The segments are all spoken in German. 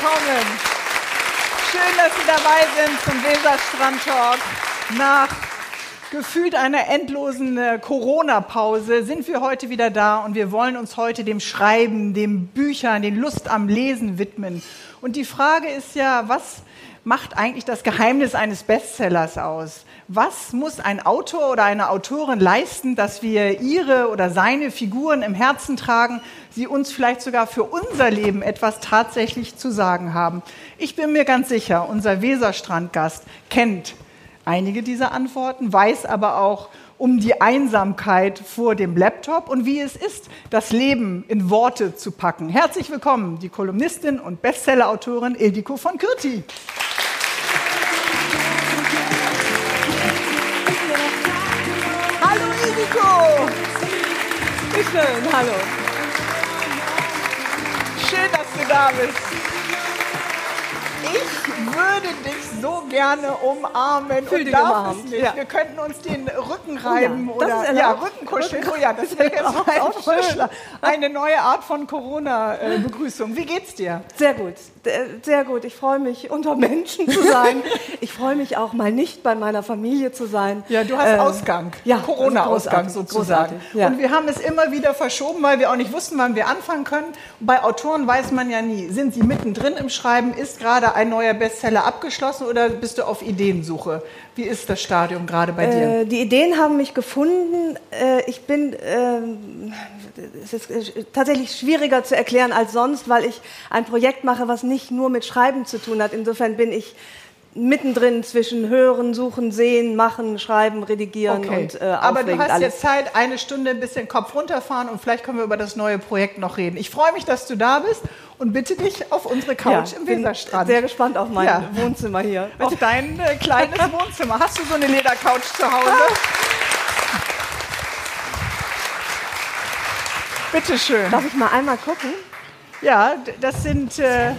Willkommen. Schön, dass Sie dabei sind zum Weserstrand Talk. Nach gefühlt einer endlosen äh, Corona-Pause sind wir heute wieder da und wir wollen uns heute dem Schreiben, dem Büchern, den Lust am Lesen widmen. Und die Frage ist ja, was macht eigentlich das Geheimnis eines Bestsellers aus? Was muss ein Autor oder eine Autorin leisten, dass wir ihre oder seine Figuren im Herzen tragen, sie uns vielleicht sogar für unser Leben etwas tatsächlich zu sagen haben? Ich bin mir ganz sicher, unser Weserstrandgast kennt einige dieser Antworten, weiß aber auch um die Einsamkeit vor dem Laptop und wie es ist, das Leben in Worte zu packen. Herzlich willkommen, die Kolumnistin und Bestsellerautorin Ildiko von Kürti. Ildiko! Wie schön, hallo. Schön, dass du da bist. Ich würde dich so gerne umarmen Fühl und darf es nicht. ja. Wir könnten uns den Rücken reiben Oh ja, das oder ja. Rückenkuscheln. Oh ja, das wäre jetzt Auch- ein. Vorschlag. Eine neue Art von Corona-Begrüßung. Wie geht's dir? Sehr gut, sehr gut. Ich freue mich, unter Menschen zu sein. Ich freue mich auch mal nicht bei meiner Familie zu sein. Ja, du hast Ähm, Ausgang, ja, Corona-Ausgang großartig, sozusagen. ja. Und wir haben es immer wieder verschoben, weil wir auch nicht wussten, wann wir anfangen können. Und bei Autoren weiß man ja nie, sind sie mittendrin im Schreiben, ist gerade ein neuer Bestseller abgeschlossen oder bist du auf Ideensuche? Wie ist das Stadium gerade bei dir? Äh, die Ideen haben mich gefunden. Äh, ich bin, ähm, es ist äh, tatsächlich schwieriger zu erklären als sonst, weil ich ein Projekt mache, was nicht nur mit Schreiben zu tun hat. Insofern bin ich mittendrin zwischen Hören, Suchen, Sehen, Machen, Schreiben, Redigieren und äh, Aber du hast alles. jetzt Zeit, eine Stunde ein bisschen Kopf runterfahren und vielleicht können wir über das neue Projekt noch reden. Ich freue mich, dass du da bist und bitte dich auf unsere Couch Ja, im bin Weserstrand. Sehr gespannt auf mein Ja. Wohnzimmer hier. auf dein äh, kleines Wohnzimmer. Hast du so eine Ledercouch zu Hause? Bitte schön. Darf ich mal einmal gucken? Ja, das sind äh.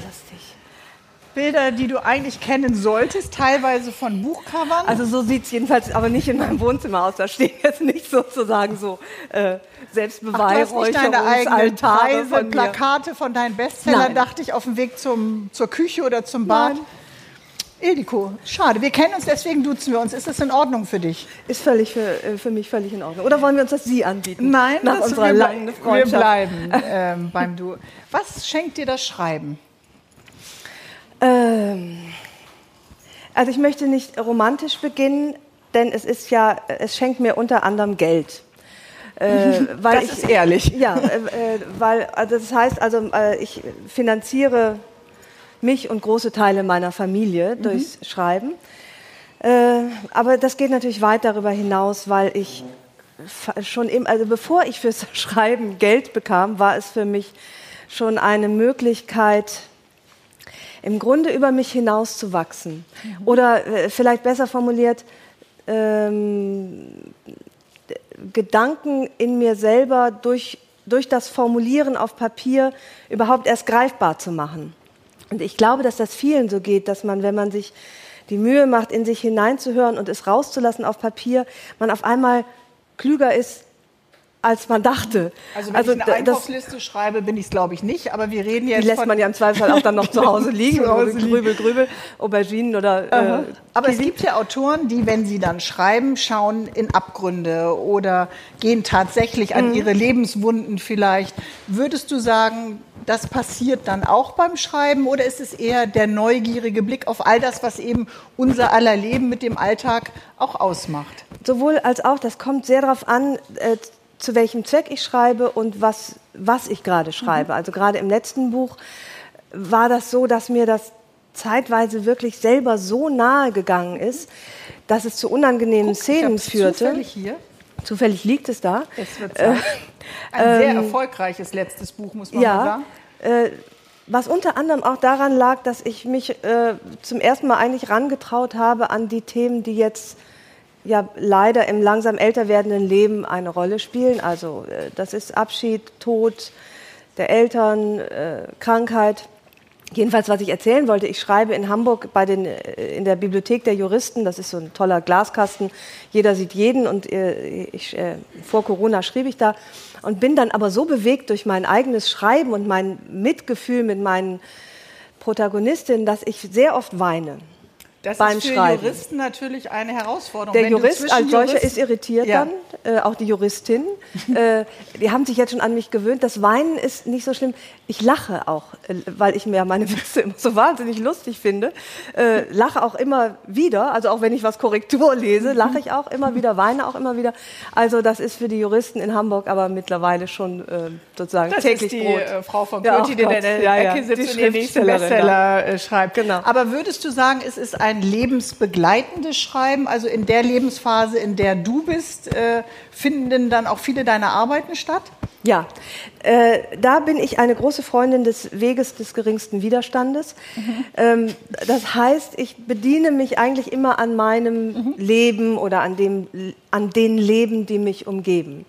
Bilder, die du eigentlich kennen solltest, teilweise von Buchcovern. Also so sieht es jedenfalls aber nicht in meinem Wohnzimmer aus. Da stehen jetzt nicht sozusagen so äh, Selbstbeweihräucherungsaltare von mir. Plakate von deinen Bestsellern, Nein. dachte ich, auf dem Weg zum, zur Küche oder zum Bad. Nein. Ildiko, schade, wir kennen uns, deswegen duzen wir uns. Ist das in Ordnung für dich? Ist völlig für, äh, für mich völlig in Ordnung. Oder wollen wir uns das Sie anbieten? Nein, nach unserer wir, langen wir Freundschaft. bleiben ähm, beim Du. Was schenkt dir das Schreiben? Ähm, also ich möchte nicht romantisch beginnen, denn es ist ja, es schenkt mir unter anderem Geld. Äh, weil Das ich, ist ehrlich. Ja, äh, äh, weil also das heißt also, äh, ich finanziere mich und große Teile meiner Familie Mhm. durchs Schreiben. Äh, aber das geht natürlich weit darüber hinaus, weil ich schon eben, also bevor ich fürs Schreiben Geld bekam, war es für mich schon eine Möglichkeit, im Grunde über mich hinaus zu wachsen. Oder äh, vielleicht besser formuliert, ähm, Gedanken in mir selber durch, durch das Formulieren auf Papier überhaupt erst greifbar zu machen. Und ich glaube, dass das vielen so geht, dass man, wenn man sich die Mühe macht, in sich hineinzuhören und es rauszulassen auf Papier, man auf einmal klüger ist, als man dachte. Also wenn ich da- eine Einkaufsliste schreibe, bin ich es glaube ich nicht, aber wir reden jetzt die lässt man ja im Zweifelsfall auch dann noch zu Hause liegen. Zu Hause Grübel, grübel, Auberginen oder äh, Aber es gibt ja Autoren, die, wenn sie dann schreiben, schauen in Abgründe oder gehen tatsächlich Mhm. an ihre Lebenswunden vielleicht. Würdest du sagen, das passiert dann auch beim Schreiben oder ist es eher der neugierige Blick auf all das, was eben unser aller Leben mit dem Alltag auch ausmacht? Sowohl als auch, das kommt sehr darauf an, äh, zu welchem Zweck ich schreibe und was, was ich gerade schreibe. Also gerade im letzten Buch war das so, dass mir das zeitweise wirklich selber so nahe gegangen ist, dass es zu unangenehmen Ich Szenen hab's führte. Zufällig hier. Zufällig liegt es da. Es wird Zeit. Ein sehr erfolgreiches letztes Buch, muss man Ja, sagen. äh, was unter anderem auch daran lag, dass ich mich äh, zum ersten Mal eigentlich rangetraut habe an die Themen, die jetzt ja leider im langsam älter werdenden Leben eine Rolle spielen. Also äh, das ist Abschied, Tod der Eltern, äh, Krankheit. Jedenfalls, was ich erzählen wollte, ich schreibe in Hamburg bei den, äh, in der Bibliothek der Juristen, das ist so ein toller Glaskasten, jeder sieht jeden und äh, ich, vor Corona schrieb ich da und bin dann aber so bewegt durch mein eigenes Schreiben und mein Mitgefühl mit meinen Protagonistinnen, dass ich sehr oft weine. Das beim ist für Schreiben. Juristen natürlich eine Herausforderung. Der Wenn Jurist als solcher Juristen- ist irritiert Ja. dann, äh, auch die Juristin. äh, die haben sich jetzt schon an mich gewöhnt. Das Weinen ist nicht so schlimm. Ich lache auch, äh, weil ich mir meine Witze immer so wahnsinnig lustig finde. Äh, lache auch immer wieder, also auch wenn ich was Korrektur lese, lache ich auch immer wieder, weine auch immer wieder. Also das ist für die Juristen in Hamburg aber mittlerweile schon äh, sozusagen Das täglich ist die Brot. äh, Frau von Ja, Kürti, oh die in der Ja, Ecke sitzt die und den nächsten Bestseller schreibt. Genau. Aber würdest du sagen, es ist ein lebensbegleitendes Schreiben? Also in der Lebensphase, in der du bist, äh, finden denn dann auch viele deiner Arbeiten statt? Ja, äh, da bin ich eine große Freundin des Weges des geringsten Widerstandes. Ähm, das heißt, ich bediene mich eigentlich immer an meinem Leben oder an, dem, an den Leben, die mich umgeben.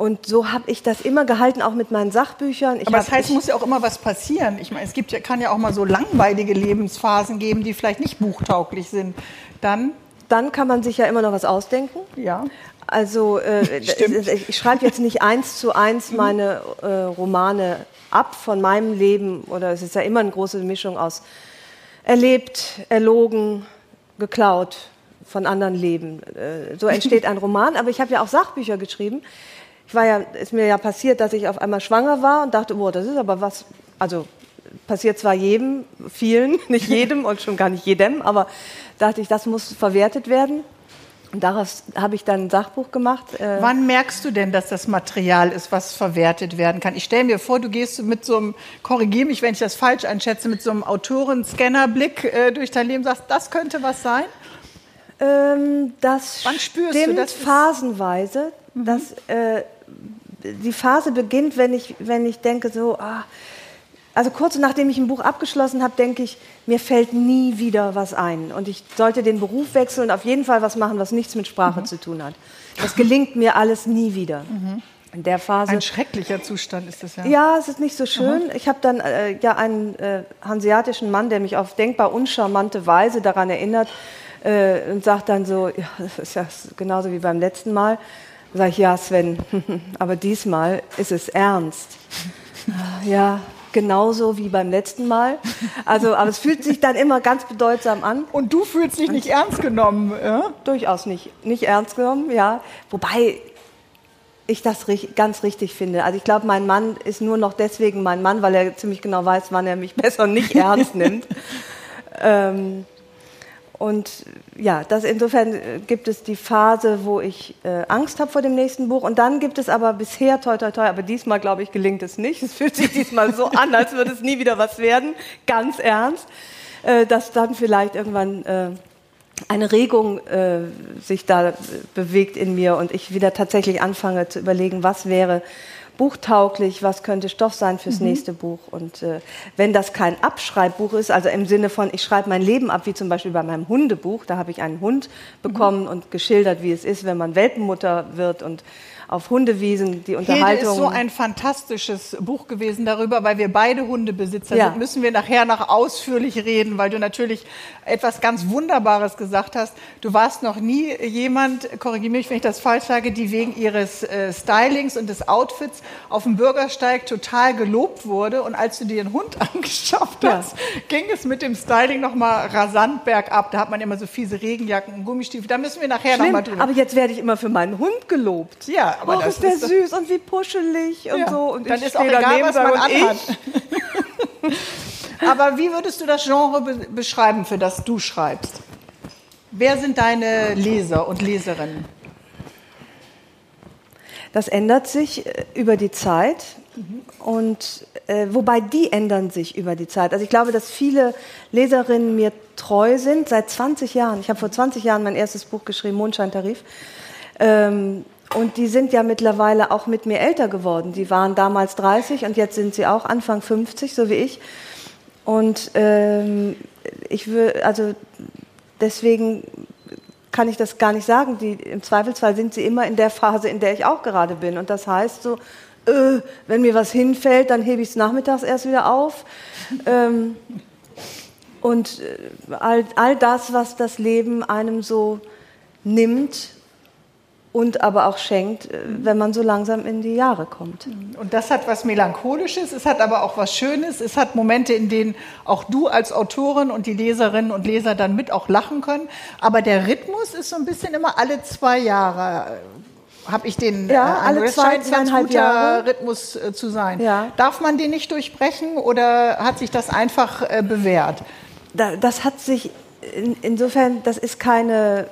Und so habe ich das immer gehalten, auch mit meinen Sachbüchern. Ich Aber das heißt, ich, muss ja auch immer was passieren. Ich meine, es gibt ja, kann ja auch mal so langweilige Lebensphasen geben, die vielleicht nicht buchtauglich sind. Dann, dann kann man sich ja immer noch was ausdenken. ja. Also äh, Stimmt. ich schreibe jetzt nicht eins zu eins meine äh, Romane ab von meinem Leben oder es ist ja immer eine große Mischung aus erlebt, erlogen, geklaut von anderen Leben. Äh, so entsteht ein Roman. Aber ich habe ja auch Sachbücher geschrieben. Ich war ja, ist mir ja passiert, dass ich auf einmal schwanger war und dachte, boah, das ist aber was. Also passiert zwar jedem, vielen, nicht jedem und schon gar nicht jedem, aber dachte ich, das muss verwertet werden. Und daraus habe ich dann ein Sachbuch gemacht. Äh, Wann merkst du denn, dass das Material ist, was verwertet werden kann? Ich stelle mir vor, du gehst mit so einem, korrigiere mich, wenn ich das falsch einschätze, mit so einem Autoren-Scannerblick äh, durch dein Leben, sagst, das könnte was sein? Ähm, das Wann spürst du, stimmt das ist- phasenweise. Dass, äh, die Phase beginnt, wenn ich, wenn ich denke, so, ah, also kurz nachdem ich ein Buch abgeschlossen habe, denke ich, mir fällt nie wieder was ein. Und ich sollte den Beruf wechseln und auf jeden Fall was machen, was nichts mit Sprache zu tun hat. Das gelingt mir alles nie wieder. In der Phase. Ein schrecklicher Zustand ist das ja. Ja, es ist nicht so schön. Ich habe dann äh, ja einen äh, hanseatischen Mann, der mich auf denkbar uncharmante Weise daran erinnert äh, und sagt dann so, ja, das ist ja genauso wie beim letzten Mal. Sag ich, ja, Sven, aber diesmal ist es ernst. Ja, genauso wie beim letzten Mal. Also, aber es fühlt sich dann immer ganz bedeutsam an. Und du fühlst dich nicht ernst genommen. Ja? Durchaus nicht, nicht ernst genommen, ja. Wobei ich das ganz richtig finde. Also ich glaube, mein Mann ist nur noch deswegen mein Mann, weil er ziemlich genau weiß, wann er mich besser nicht ernst nimmt. ähm, und ja, das insofern äh, gibt es die Phase, wo ich äh, Angst habe vor dem nächsten Buch. Und dann gibt es aber bisher, toi, toi, toi, aber diesmal, glaube ich, gelingt es nicht. Es fühlt sich diesmal so an, als würde es nie wieder was werden, ganz ernst, äh, dass dann vielleicht irgendwann äh, eine Regung äh, sich da äh, bewegt in mir und ich wieder tatsächlich anfange zu überlegen, was wäre buchtauglich, was könnte Stoff sein fürs nächste Buch. Und äh, wenn das kein Abschreibbuch ist, also im Sinne von, ich schreibe mein Leben ab, wie zum Beispiel bei meinem Hundebuch, da habe ich einen Hund bekommen und geschildert, wie es ist, wenn man Welpenmutter wird und auf Hundewiesen die Hilde Unterhaltung. ist so ein fantastisches Buch gewesen darüber, weil wir beide Hundebesitzer Ja. sind. Müssen wir nachher noch ausführlich reden, weil du natürlich etwas ganz Wunderbares gesagt hast. Du warst noch nie jemand, korrigiere mich, wenn ich das falsch sage, die wegen ihres äh, Stylings und des Outfits auf dem Bürgersteig total gelobt wurde. Und als du dir einen Hund angeschafft Ja. hast, ging es mit dem Styling noch mal rasant bergab. Da hat man immer so fiese Regenjacken und Gummistiefel. Da müssen wir nachher noch mal drüber. aber jetzt werde ich immer für meinen Hund gelobt. Ja, aber das ist der ist süß und wie puschelig und Ja, so. Und dann ich ist auch egal, was man anhat. Aber wie würdest du das Genre be beschreiben, für das du schreibst? Wer sind deine Leser und Leserinnen? Das ändert sich äh, über die Zeit. Und äh, wobei die ändern sich über die Zeit. Also ich glaube, dass viele Leserinnen mir treu sind seit 20 Jahren. Ich habe vor 20 Jahren mein erstes Buch geschrieben, Mondscheintarif. Ähm, und die sind ja mittlerweile auch mit mir älter geworden. Die waren damals 30 und jetzt sind sie auch Anfang 50, so wie ich. Und ähm, ich will, also deswegen kann ich das gar nicht sagen. Die, Im Zweifelsfall sind sie immer in der Phase, in der ich auch gerade bin. Und das heißt so äh, wenn mir was hinfällt, dann hebe ich es nachmittags erst wieder auf. Ähm, und äh, all, all das, was das Leben einem so nimmt und aber auch schenkt, äh, wenn man so langsam in die Jahre kommt. Und das hat was Melancholisches, es hat aber auch was Schönes, es hat Momente, in denen auch du als Autorin und die Leserinnen und Leser dann mit auch lachen können. Aber der Rhythmus ist so ein bisschen immer alle zwei Jahre habe ich den ja, äh, alle zwei, scheint ganz guter Jahre. Rhythmus äh, zu sein. Ja. Darf man den nicht durchbrechen oder hat sich das einfach äh, bewährt? Da, das hat sich in, insofern, das ist keine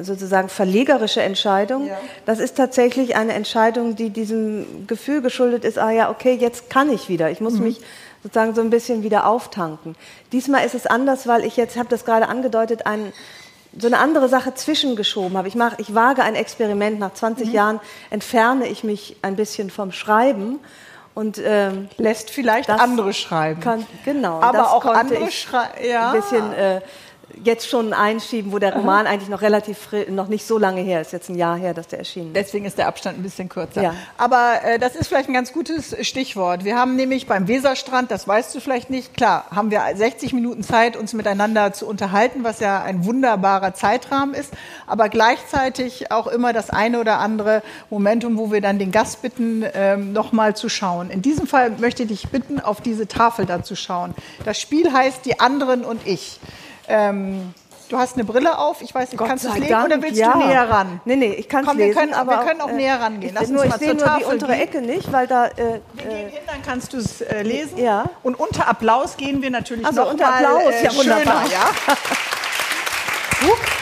sozusagen verlegerische Entscheidung. Ja. Das ist tatsächlich eine Entscheidung, die diesem Gefühl geschuldet ist, ah ja, okay, jetzt kann ich wieder. Ich muss mhm. mich sozusagen so ein bisschen wieder auftanken. Diesmal ist es anders, weil ich jetzt, habe das gerade angedeutet, ein, so eine andere Sache zwischengeschoben habe. Ich, mach, ich wage ein Experiment. Nach 20 mhm. Jahren entferne ich mich ein bisschen vom Schreiben und ähm, lässt vielleicht andere schreiben. Kann, genau. Aber auch andere schreiben. Ja. Ein bisschen äh, jetzt schon einschieben, wo der Roman Aha. eigentlich noch relativ noch nicht so lange her ist, jetzt ein Jahr her, dass der erschienen ist. Deswegen ist der Abstand ein bisschen kürzer. Ja. Aber äh, das ist vielleicht ein ganz gutes Stichwort. Wir haben nämlich beim Weserstrand, das weißt du vielleicht nicht, klar, haben wir 60 Minuten Zeit, uns miteinander zu unterhalten, was ja ein wunderbarer Zeitrahmen ist, aber gleichzeitig auch immer das eine oder andere Momentum, wo wir dann den Gast bitten, ähm, nochmal zu schauen. In diesem Fall möchte ich dich bitten, auf diese Tafel da zu schauen. Das Spiel heißt Die anderen und ich. Ähm, du hast eine Brille auf. Ich weiß nicht, Gott kannst du es lesen oder willst ja. du näher ran? Nee, nee, ich kann es lesen. Wir können, aber wir können auch äh, näher rangehen. Lass nur, uns mal ich sehe nur die untere gehen. Ecke nicht, weil da... Äh, wir gehen hin, dann kannst du es äh, lesen. Ja. Und unter Applaus gehen wir natürlich also noch unter mal, Applaus, äh, ja wunderbar. Schöner, ja?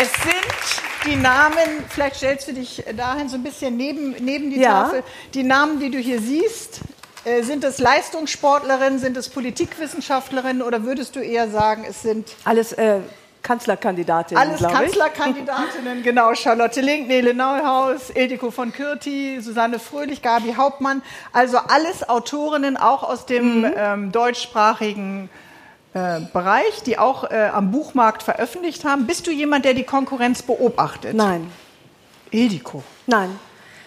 es sind die Namen, vielleicht stellst du dich dahin so ein bisschen neben, neben die ja. Tafel, die Namen, die du hier siehst, äh, sind es Leistungssportlerinnen, sind es Politikwissenschaftlerinnen oder würdest du eher sagen, es sind alles äh, Kanzlerkandidatinnen? Alles Kanzlerkandidatinnen, genau. Charlotte Link, Nele Neuhaus, Ildiko von Kürti, Susanne Fröhlich, Gabi Hauptmann. Also alles Autorinnen auch aus dem mhm. ähm, deutschsprachigen äh, Bereich, die auch äh, am Buchmarkt veröffentlicht haben. Bist du jemand, der die Konkurrenz beobachtet? Nein. Ildiko? Nein.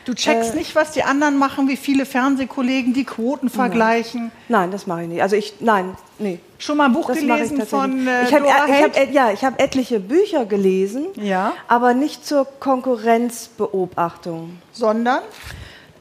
Du checkst äh, nicht, was die anderen machen, wie viele Fernsehkollegen die Quoten vergleichen. Nein, das mache ich nicht. Also ich, nein, nee. Schon mal ein Buch das gelesen von äh, ich hab, Dora ich hab, Ja, ich habe etliche Bücher gelesen, ja. aber nicht zur Konkurrenzbeobachtung. Sondern?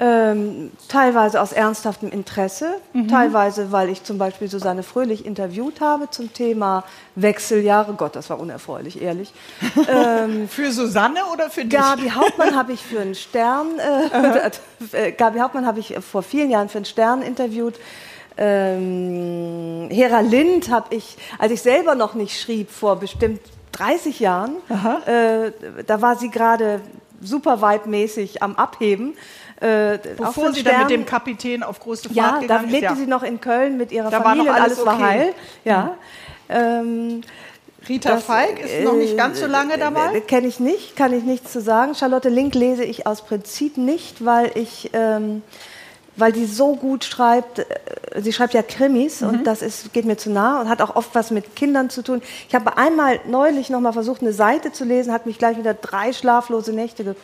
Ähm, teilweise aus ernsthaftem Interesse, mhm. teilweise, weil ich zum Beispiel Susanne Fröhlich interviewt habe zum Thema Wechseljahre. Gott, das war unerfreulich, ehrlich. ähm, für Susanne oder für dich? Gabi Hauptmann habe ich für einen Stern, äh, äh, Gabi Hauptmann habe ich vor vielen Jahren für einen Stern interviewt. Ähm, Hera Lind habe ich, als ich selber noch nicht schrieb, vor bestimmt 30 Jahren, äh, da war sie gerade super vibe-mäßig am Abheben. Äh, Bevor sie dann mit dem Kapitän auf große Fahrt ja, gegangen da lebte ja. sie noch in Köln mit ihrer da Familie war alles, alles war heil. Ja. Mhm. Ähm, Rita das, Falk ist äh, noch nicht ganz so lange dabei? Äh, Kenne ich nicht, kann ich nichts zu sagen. Charlotte Link lese ich aus Prinzip nicht, weil ich... Ähm, weil die so gut schreibt. Äh, sie schreibt ja Krimis mhm. und das ist, geht mir zu nah und hat auch oft was mit Kindern zu tun. Ich habe einmal neulich noch mal versucht, eine Seite zu lesen, hat mich gleich wieder drei schlaflose Nächte ge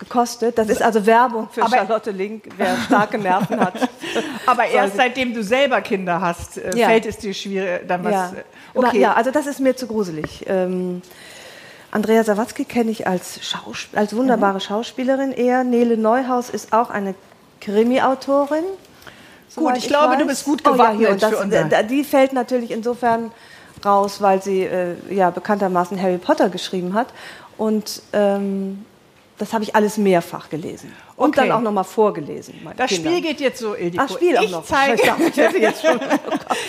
gekostet. Das ist also Werbung für Aber Charlotte Link, wer starke Nerven hat. Aber erst seitdem du selber Kinder hast, äh, ja. fällt es dir schwierig, dann was. Ja. Äh, okay. ja, also das ist mir zu gruselig. Ähm, Andrea Sawatzki kenne ich als, Schausp als wunderbare mhm. Schauspielerin eher. Nele Neuhaus ist auch eine Krimi-Autorin. Gut, ich, ich glaube, weiß. du bist gut gewappnet oh, ja, für unser. Die fällt natürlich insofern raus, weil sie äh, ja bekanntermaßen Harry Potter geschrieben hat. Und ähm, das habe ich alles mehrfach gelesen. Und okay. dann auch nochmal vorgelesen. Das Kindern. Spiel geht jetzt so, Ildiko. Ach, Spiel auch ich noch. Zeige,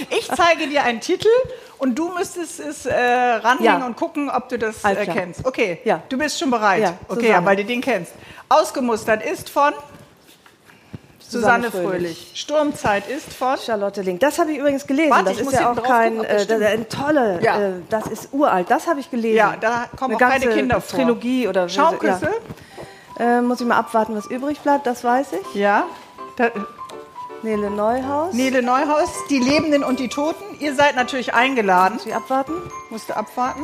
ich zeige dir einen Titel und du müsstest es äh, ranlegen ja. und gucken, ob du das äh, kennst. Okay, ja. du bist schon bereit. Ja, okay, ja, weil du den kennst. Ausgemustert ist von Susanne, Susanne Fröhlich. Fröhlich. Sturmzeit ist von Charlotte Link. Das habe ich übrigens gelesen. Warte, das ist ja auch kein, gucken, äh, das ein tolle, ja. äh, das ist uralt. Das habe ich gelesen. Ja, da kommen Eine auch keine Kinder vor. Trilogie oder Schaumküsse. Ja. Äh, muss ich mal abwarten, was übrig bleibt. Das weiß ich. Ja. Da, Nele Neuhaus. Nele Neuhaus, die Lebenden und die Toten. Ihr seid natürlich eingeladen. Muss ich abwarten? Musst du abwarten.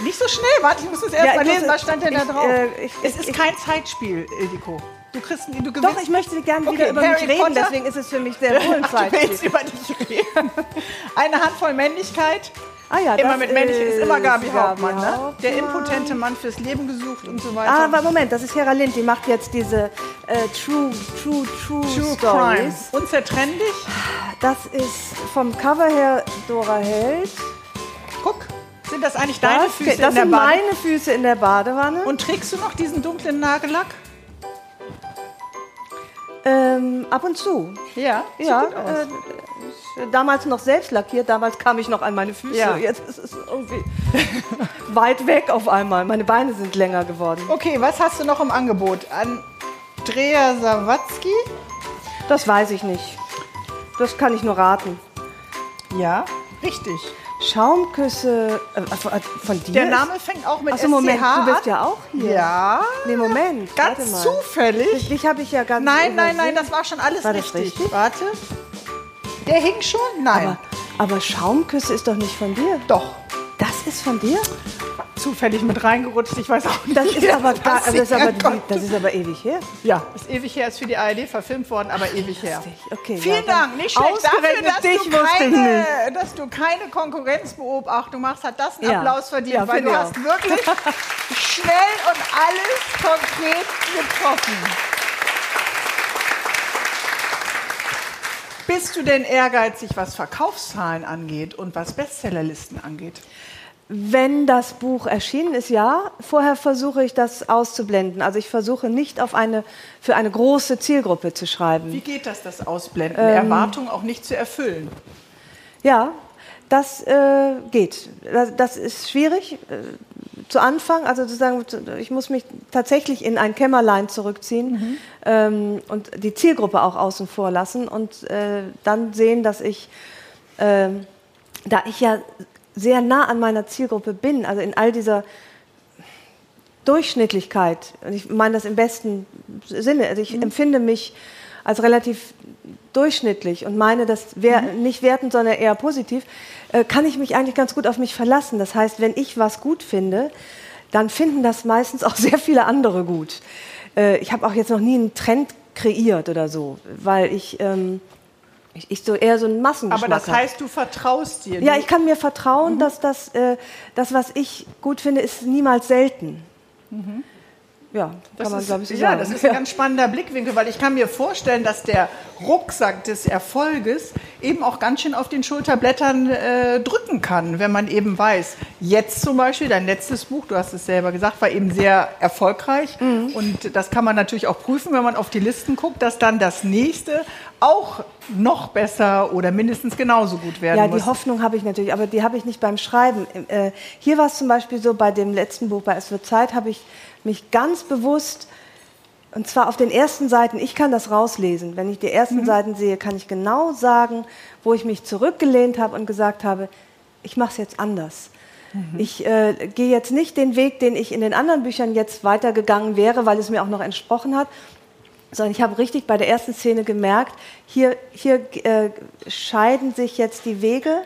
Nicht so schnell, warte, ich muss das erst Ja, mal ich lesen, was stand denn da ich, drauf? äh, ich- es ich- ist ich- kein Zeitspiel, Ildiko. Du kriegst, du gewinnst. Doch, ich möchte gerne Okay, wieder über mich Harry reden, Potter. deswegen ist es für mich sehr wohl ein Ach, du willst über dich reden. Eine Handvoll Männlichkeit. Ah ja, immer das mit Männlichkeit ist immer Gabi Gabi Hauptmann, ne? Hauptmann. Der impotente Mann fürs Leben gesucht und so weiter. Ah, aber Moment, das ist Hera Lind, die macht jetzt diese äh, True, True, True, True Crime. Stories. Unzertrennlich. Das ist vom Cover her Dora Held. Guck, sind das eigentlich deine Das, Füße das in der sind Bade? meine Füße in der Badewanne. Und trägst du noch diesen dunklen Nagellack? Ähm, ab und zu. Ja, Ja, äh, äh, damals noch selbst lackiert, damals kam ich noch an meine Füße. Ja. Jetzt ist es irgendwie weit weg auf einmal. Meine Beine sind länger geworden. Okay, was hast du noch im Angebot? Andrea Sawatzki? Das weiß ich nicht. Das kann ich nur raten. Ja, richtig. Schaumküsse äh, von, von dir? Der Name fängt auch mit Achso, Moment, SCH du bist ja auch hier. Ja, Nee, Moment. ganz zufällig. Dich habe ich ja ganz Nein, nein, nein, das war schon alles War richtig. richtig? Warte. Der hing schon? Nein. Aber, aber Schaumküsse ist doch nicht von dir. Doch. Das ist von dir? Zufällig mit reingerutscht, ich weiß auch nicht. Das ist aber, gar, das ist aber, das ist aber ewig her. Ja, ist ewig her, ist für die ARD verfilmt worden, aber ewig her. Okay, Vielen ja, Dank, nicht schlecht. Dafür, dass, dich du keine, dass du keine Konkurrenzbeobachtung machst, hat das einen Ja. Applaus verdient, Ja, weil du ich hast auch. wirklich schnell und alles konkret getroffen. Bist du denn ehrgeizig, was Verkaufszahlen angeht und was Bestsellerlisten angeht? Wenn das Buch erschienen ist, ja. Vorher versuche ich das auszublenden. Also ich versuche nicht auf eine, für eine große Zielgruppe zu schreiben. Wie geht das, das Ausblenden, Ähm. Erwartungen auch nicht zu erfüllen? Ja, das äh, geht. Das, das ist schwierig äh, zu Anfang. Also zu sagen, ich muss mich tatsächlich in ein Kämmerlein zurückziehen ähm, und die Zielgruppe auch außen vor lassen und äh, dann sehen, dass ich, ähm, da ich ja sehr nah an meiner Zielgruppe bin, also in all dieser Durchschnittlichkeit, und ich meine das im besten Sinne, also ich empfinde mich als relativ durchschnittlich und meine das wär, nicht wertend, sondern eher positiv, äh, kann ich mich eigentlich ganz gut auf mich verlassen. Das heißt, wenn ich was gut finde, dann finden das meistens auch sehr viele andere gut. Äh, ich habe auch jetzt noch nie einen Trend kreiert oder so, weil ich, ähm, ich, ich so eher so einen Massengeschmack Aber das heißt, du vertraust dir. Ja, ich kann mir vertrauen, dass das, äh, das, was ich gut finde, ist niemals selten. Ja, Das kann man, ist, glaube ich, so ja, sagen. das ist ein ganz spannender Blickwinkel, weil ich kann mir vorstellen, dass der Rucksack des Erfolges eben auch ganz schön auf den Schulterblättern äh, drücken kann, wenn man eben weiß, jetzt zum Beispiel, dein letztes Buch, du hast es selber gesagt, war eben sehr erfolgreich Mhm. und das kann man natürlich auch prüfen, wenn man auf die Listen guckt, dass dann das nächste auch noch besser oder mindestens genauso gut werden Ja, muss. die Hoffnung habe ich natürlich, aber die habe ich nicht beim Schreiben. Äh, hier war es zum Beispiel so, bei dem letzten Buch, bei Es wird Zeit, habe ich mich ganz bewusst, und zwar auf den ersten Seiten, ich kann das rauslesen. Wenn ich die ersten Mhm. Seiten sehe, kann ich genau sagen, wo ich mich zurückgelehnt habe und gesagt habe, ich mache es jetzt anders. Mhm. Ich äh, gehe jetzt nicht den Weg, den ich in den anderen Büchern jetzt weitergegangen wäre, weil es mir auch noch entsprochen hat, sondern ich habe richtig bei der ersten Szene gemerkt, hier, hier äh, scheiden sich jetzt die Wege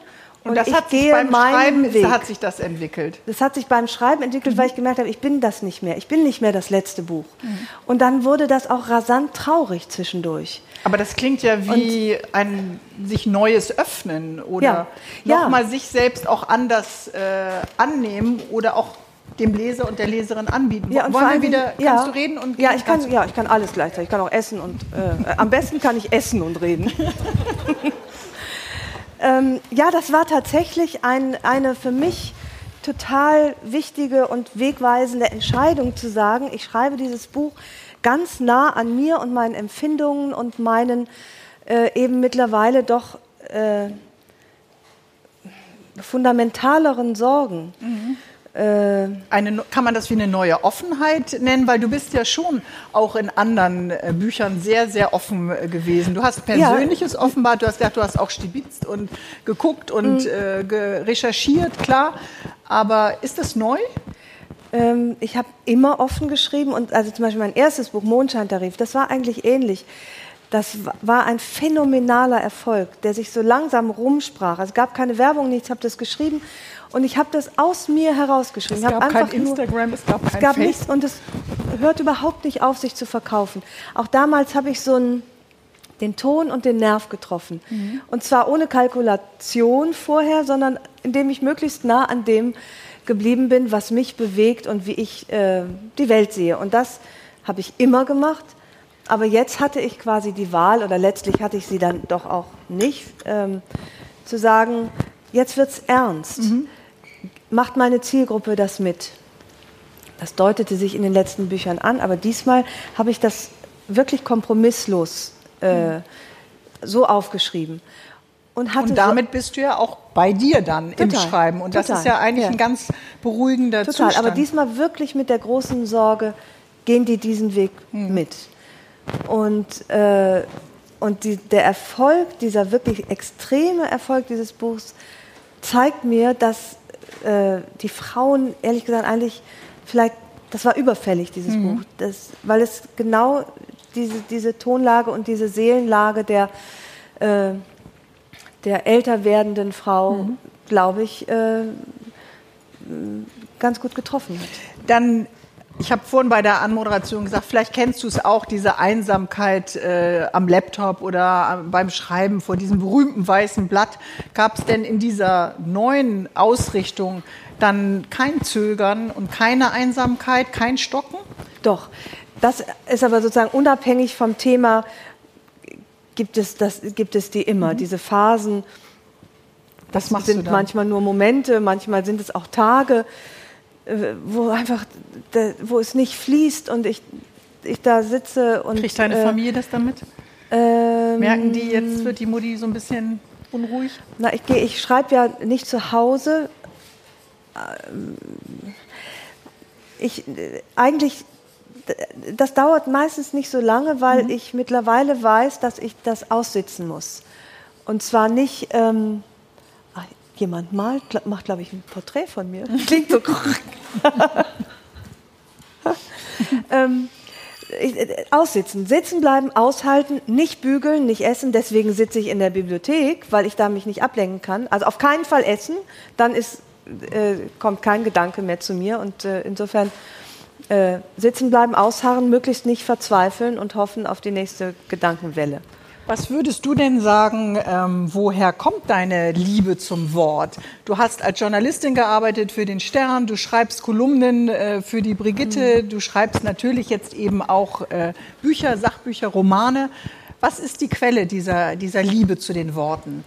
und, und das hat sich beim Schreiben Weg. hat sich das entwickelt. Das hat sich beim Schreiben entwickelt, weil ich gemerkt habe, ich bin das nicht mehr. Ich bin nicht mehr das letzte Buch. Mhm. Und dann wurde das auch rasant traurig zwischendurch. Aber das klingt ja wie ein sich Neues öffnen oder Ja, ja. nochmal sich selbst auch anders äh, annehmen oder auch dem Leser und der Leserin anbieten. Ja, und Wollen vor wir wieder, Dingen- kannst ja, du reden und ja, ich kann, ja, ich kann alles gleichzeitig. Ich kann auch essen und äh, am besten kann ich essen und reden. ähm, ja, das war tatsächlich ein, eine für mich total wichtige und wegweisende Entscheidung zu sagen, ich schreibe dieses Buch ganz nah an mir und meinen Empfindungen und meinen äh, eben mittlerweile doch äh, fundamentaleren Sorgen. Äh, eine, kann man das wie eine neue Offenheit nennen? Weil du bist ja schon auch in anderen äh, Büchern sehr, sehr offen äh, gewesen. Du hast Persönliches offenbart, du hast gesagt, du hast auch stibitzt und geguckt und Mhm. äh, recherchiert, klar. Aber ist das neu? Ähm, ich habe immer offen geschrieben und also zum Beispiel mein erstes Buch Mondscheintarif, das war eigentlich ähnlich. Das war ein phänomenaler Erfolg, der sich so langsam rumsprach. Es gab keine Werbung, nichts, ich habe das geschrieben und ich habe das aus mir herausgeschrieben. Es gab kein Instagram, es gab kein Es gab nichts und es hört überhaupt nicht auf, sich zu verkaufen. Auch damals habe ich so einen, den Ton und den Nerv getroffen. Mhm. Und zwar ohne Kalkulation vorher, sondern indem ich möglichst nah an dem geblieben bin, was mich bewegt und wie ich äh, die Welt sehe. Und das habe ich immer gemacht. Aber jetzt hatte ich quasi die Wahl, oder letztlich hatte ich sie dann doch auch nicht, ähm, zu sagen, jetzt wird es ernst. Mhm. Macht meine Zielgruppe das mit? Das deutete sich in den letzten Büchern an, aber diesmal habe ich das wirklich kompromisslos äh, mhm. so aufgeschrieben. Und, und, damit so bist du ja auch bei dir dann total, im Schreiben. Und total, das ist ja eigentlich ja. ein ganz beruhigender total, Zustand. Aber diesmal wirklich mit der großen Sorge, gehen die diesen Weg mhm. mit. Und, äh, und die, der Erfolg, dieser wirklich extreme Erfolg dieses Buchs, zeigt mir, dass äh, die Frauen, ehrlich gesagt, eigentlich vielleicht, das war überfällig, dieses mhm. Buch, das, weil es genau diese, diese Tonlage und diese Seelenlage der, äh, der älter werdenden Frau, mhm. glaube ich, äh, ganz gut getroffen hat. Dann ich habe vorhin bei der Anmoderation gesagt, vielleicht kennst du es auch, diese Einsamkeit äh, am Laptop oder äh, beim Schreiben vor diesem berühmten weißen Blatt. Gab es denn in dieser neuen Ausrichtung dann kein Zögern und keine Einsamkeit, kein Stocken? Doch, das ist aber sozusagen unabhängig vom Thema, gibt es, das, gibt es die immer, mhm. diese Phasen. Das sind manchmal nur Momente, manchmal sind es auch Tage. Äh, wo einfach, wo es nicht fließt und ich, ich da sitze und. Kriegt deine äh, Familie das damit? Ähm, Merken die, jetzt wird die Mutti so ein bisschen unruhig? Na, ich, ich schreibe ja nicht zu Hause. Ähm, ich, eigentlich, das dauert meistens nicht so lange, weil mhm. ich mittlerweile weiß, dass ich das aussitzen muss. Und zwar nicht. Ähm, jemand malt, macht, glaube ich, ein Porträt von mir. Klingt so. ähm, äh, aussitzen, sitzen bleiben, aushalten, nicht bügeln, nicht essen. Deswegen sitze ich in der Bibliothek, weil ich da mich nicht ablenken kann. Also auf keinen Fall essen, dann ist, äh, kommt kein Gedanke mehr zu mir. Und äh, insofern äh, sitzen bleiben, ausharren, möglichst nicht verzweifeln und hoffen auf die nächste Gedankenwelle. Was würdest du denn sagen, ähm, woher kommt deine Liebe zum Wort? Du hast als Journalistin gearbeitet für den Stern, du schreibst Kolumnen äh, für die Brigitte, mhm. du schreibst natürlich jetzt eben auch äh, Bücher, Sachbücher, Romane. Was ist die Quelle dieser, dieser Liebe zu den Worten?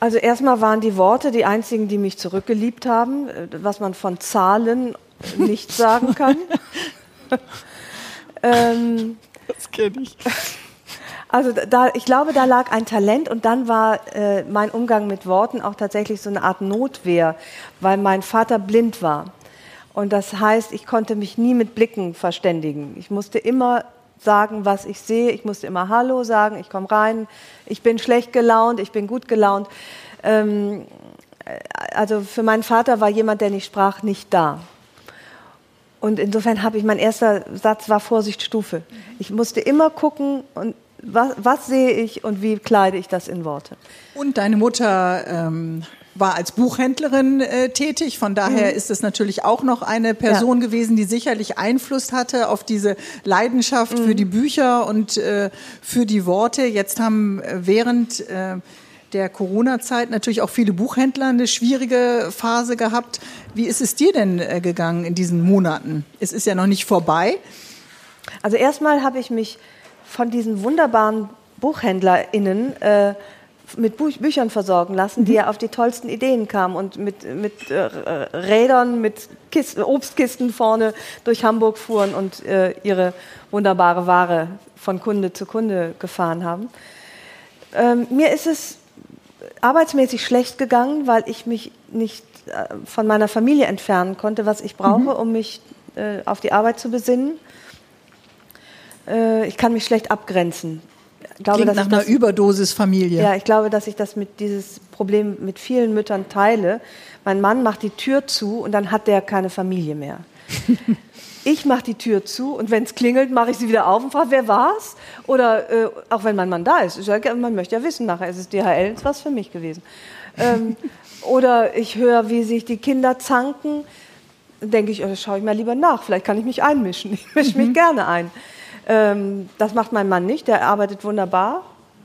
Also erstmal waren die Worte die einzigen, die mich zurückgeliebt haben, äh, was man von Zahlen nicht sagen kann. ähm, das kenne ich. Also da, ich glaube, da lag ein Talent und dann war äh, mein Umgang mit Worten auch tatsächlich so eine Art Notwehr, weil mein Vater blind war. Und das heißt, ich konnte mich nie mit Blicken verständigen. Ich musste immer sagen, was ich sehe. Ich musste immer Hallo sagen, ich komme rein, ich bin schlecht gelaunt, ich bin gut gelaunt. Ähm, also für meinen Vater war jemand, der nicht sprach, nicht da. Und insofern habe ich, mein erster Satz war Vorsichtsstufe. Ich musste immer gucken und was, was, sehe ich und wie kleide ich das in Worte? Und deine Mutter ähm, war als Buchhändlerin äh, tätig, von daher mhm. ist es natürlich auch noch eine Person ja. gewesen, die sicherlich Einfluss hatte auf diese Leidenschaft mhm. für die Bücher und äh, für die Worte. Jetzt haben äh, während äh, der Corona-Zeit natürlich auch viele Buchhändler eine schwierige Phase gehabt. Wie ist es dir denn äh, gegangen in diesen Monaten? Es ist ja noch nicht vorbei. Also erstmal habe ich mich von diesen wunderbaren BuchhändlerInnen äh, mit Bü Büchern versorgen lassen, die mhm. ja auf die tollsten Ideen kamen und mit, mit äh, Rädern, mit Kisten, Obstkisten vorne durch Hamburg fuhren und äh, ihre wunderbare Ware von Kunde zu Kunde gefahren haben. Ähm, mir ist es arbeitsmäßig schlecht gegangen, weil ich mich nicht äh, von meiner Familie entfernen konnte, was ich brauche, mhm. um mich äh, auf die Arbeit zu besinnen äh, ich kann mich schlecht abgrenzen. Ich glaube, Klingt nach einer das, Überdosis Familie. Ja, ich glaube, dass ich das mit dieses Problem mit vielen Müttern teile. Mein Mann macht die Tür zu und dann hat der keine Familie mehr. ich mache die Tür zu und wenn es klingelt, mache ich sie wieder auf und frage, wer war's? Oder äh, auch wenn mein Mann da ist. Sage, man möchte ja wissen, nachher ist es DHL, ist was für mich gewesen. Ähm, oder ich höre, wie sich die Kinder zanken. Denke ich, oh, schaue ich mal lieber nach. Vielleicht kann ich mich einmischen. Ich mische mich mhm. gerne ein. Ähm, das macht mein Mann nicht. Der arbeitet wunderbar.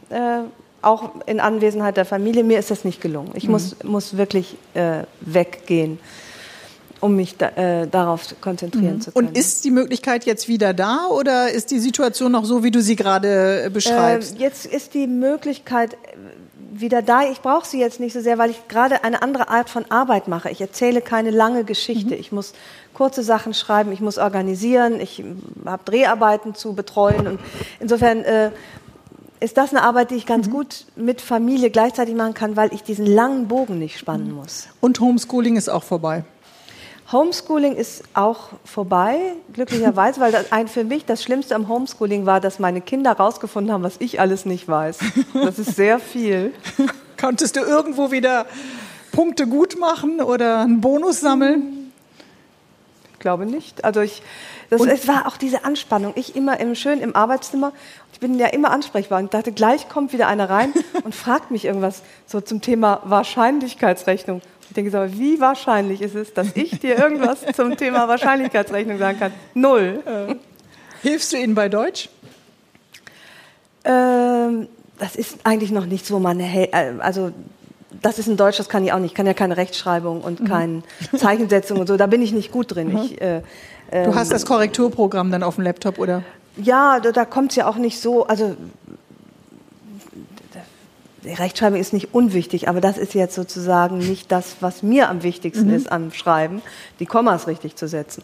Äh, auch in Anwesenheit der Familie. Mir ist das nicht gelungen. Ich mhm. muss, muss wirklich äh, weggehen um mich da, äh, darauf konzentrieren mhm. zu können. Und ist die Möglichkeit jetzt wieder da oder ist die Situation noch so, wie du sie gerade äh, beschreibst? Äh, jetzt ist die Möglichkeit wieder da. Ich brauche sie jetzt nicht so sehr, weil ich gerade eine andere Art von Arbeit mache. Ich erzähle keine lange Geschichte. Mhm. Ich muss kurze Sachen schreiben, ich muss organisieren, ich habe Dreharbeiten zu betreuen und insofern äh, ist das eine Arbeit, die ich ganz mhm. gut mit Familie gleichzeitig machen kann, weil ich diesen langen Bogen nicht spannen mhm. muss. Und Homeschooling ist auch vorbei. Homeschooling ist auch vorbei, glücklicherweise, weil das ein, für mich das Schlimmste am Homeschooling war, dass meine Kinder herausgefunden haben, was ich alles nicht weiß. Das ist sehr viel. Konntest du irgendwo wieder Punkte gut machen oder einen Bonus sammeln? Ich glaube nicht. Also ich, das, es war auch diese Anspannung. Ich immer im, schön im Arbeitszimmer. Ich bin ja immer ansprechbar und dachte, gleich kommt wieder einer rein und fragt mich irgendwas so zum Thema Wahrscheinlichkeitsrechnung. Ich denke so, wie wahrscheinlich ist es, dass ich dir irgendwas zum Thema Wahrscheinlichkeitsrechnung sagen kann? Null. Äh, hilfst du ihnen bei Deutsch? Ähm, das ist eigentlich noch nichts, wo man, äh, also das ist in Deutsch, das kann ich auch nicht. Ich kann ja keine Rechtschreibung und mhm. keine Zeichensetzung und so. Da bin ich nicht gut drin. Mhm. Ich, äh, ähm, du hast das Korrekturprogramm dann auf dem Laptop, oder? Ja, da, da kommt es ja auch nicht so. Also Rechtschreibung ist nicht unwichtig, aber das ist jetzt sozusagen nicht das, was mir am wichtigsten mhm. ist am Schreiben, die Kommas richtig zu setzen.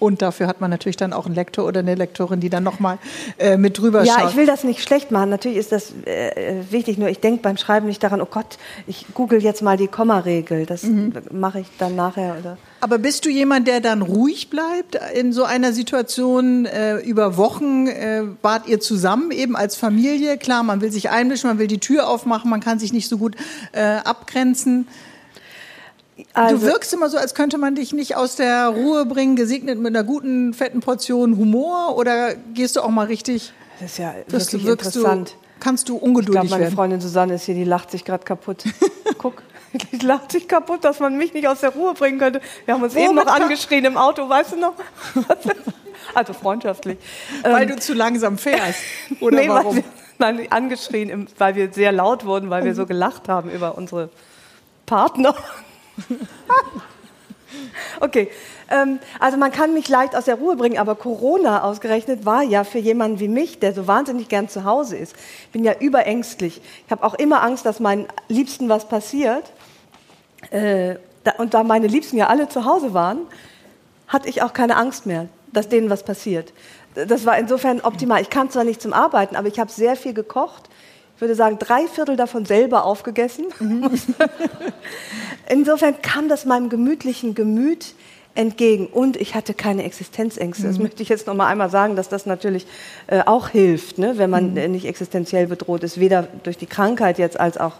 Und dafür hat man natürlich dann auch einen Lektor oder eine Lektorin, die dann nochmal äh, mit drüber ja, schaut. Ja, ich will das nicht schlecht machen. Natürlich ist das äh, wichtig. Nur ich denke beim Schreiben nicht daran, oh Gott, ich google jetzt mal die Kommaregel. Das mhm. mache ich dann nachher. Oder? Aber bist du jemand, der dann ruhig bleibt in so einer Situation? Äh, über Wochen äh, wart ihr zusammen eben als Familie. Klar, man will sich einmischen, man will die Tür aufmachen, man kann sich nicht so gut äh, abgrenzen. Also, du wirkst immer so, als könnte man dich nicht aus der Ruhe bringen, gesegnet mit einer guten, fetten Portion Humor oder gehst du auch mal richtig? Das ist ja wirklich du, interessant. Du, kannst du ungeduldig ich glaub, meine Freundin Susanne ist hier, die lacht sich gerade kaputt. Guck, die lacht sich kaputt, dass man mich nicht aus der Ruhe bringen könnte. Wir haben uns Womit eben noch angeschrien im Auto, weißt du noch? also freundschaftlich. Weil ähm, du zu langsam fährst, oder nee, warum? Wir, nein, angeschrien, weil wir sehr laut wurden, weil wir so gelacht haben über unsere Partner. okay, ähm, also man kann mich leicht aus der Ruhe bringen, aber Corona ausgerechnet war ja für jemanden wie mich, der so wahnsinnig gern zu Hause ist. Ich bin ja überängstlich. Ich habe auch immer Angst, dass meinen Liebsten was passiert. Äh, und da meine Liebsten ja alle zu Hause waren, hatte ich auch keine Angst mehr, dass denen was passiert. Das war insofern optimal. Ich kam zwar nicht zum Arbeiten, aber ich habe sehr viel gekocht ich würde sagen, drei Viertel davon selber aufgegessen. Mhm. Insofern kam das meinem gemütlichen Gemüt entgegen. Und ich hatte keine Existenzängste. Das mhm. möchte ich jetzt noch mal einmal sagen, dass das natürlich äh, auch hilft, ne, wenn man mhm. nicht existenziell bedroht ist, weder durch die Krankheit jetzt als auch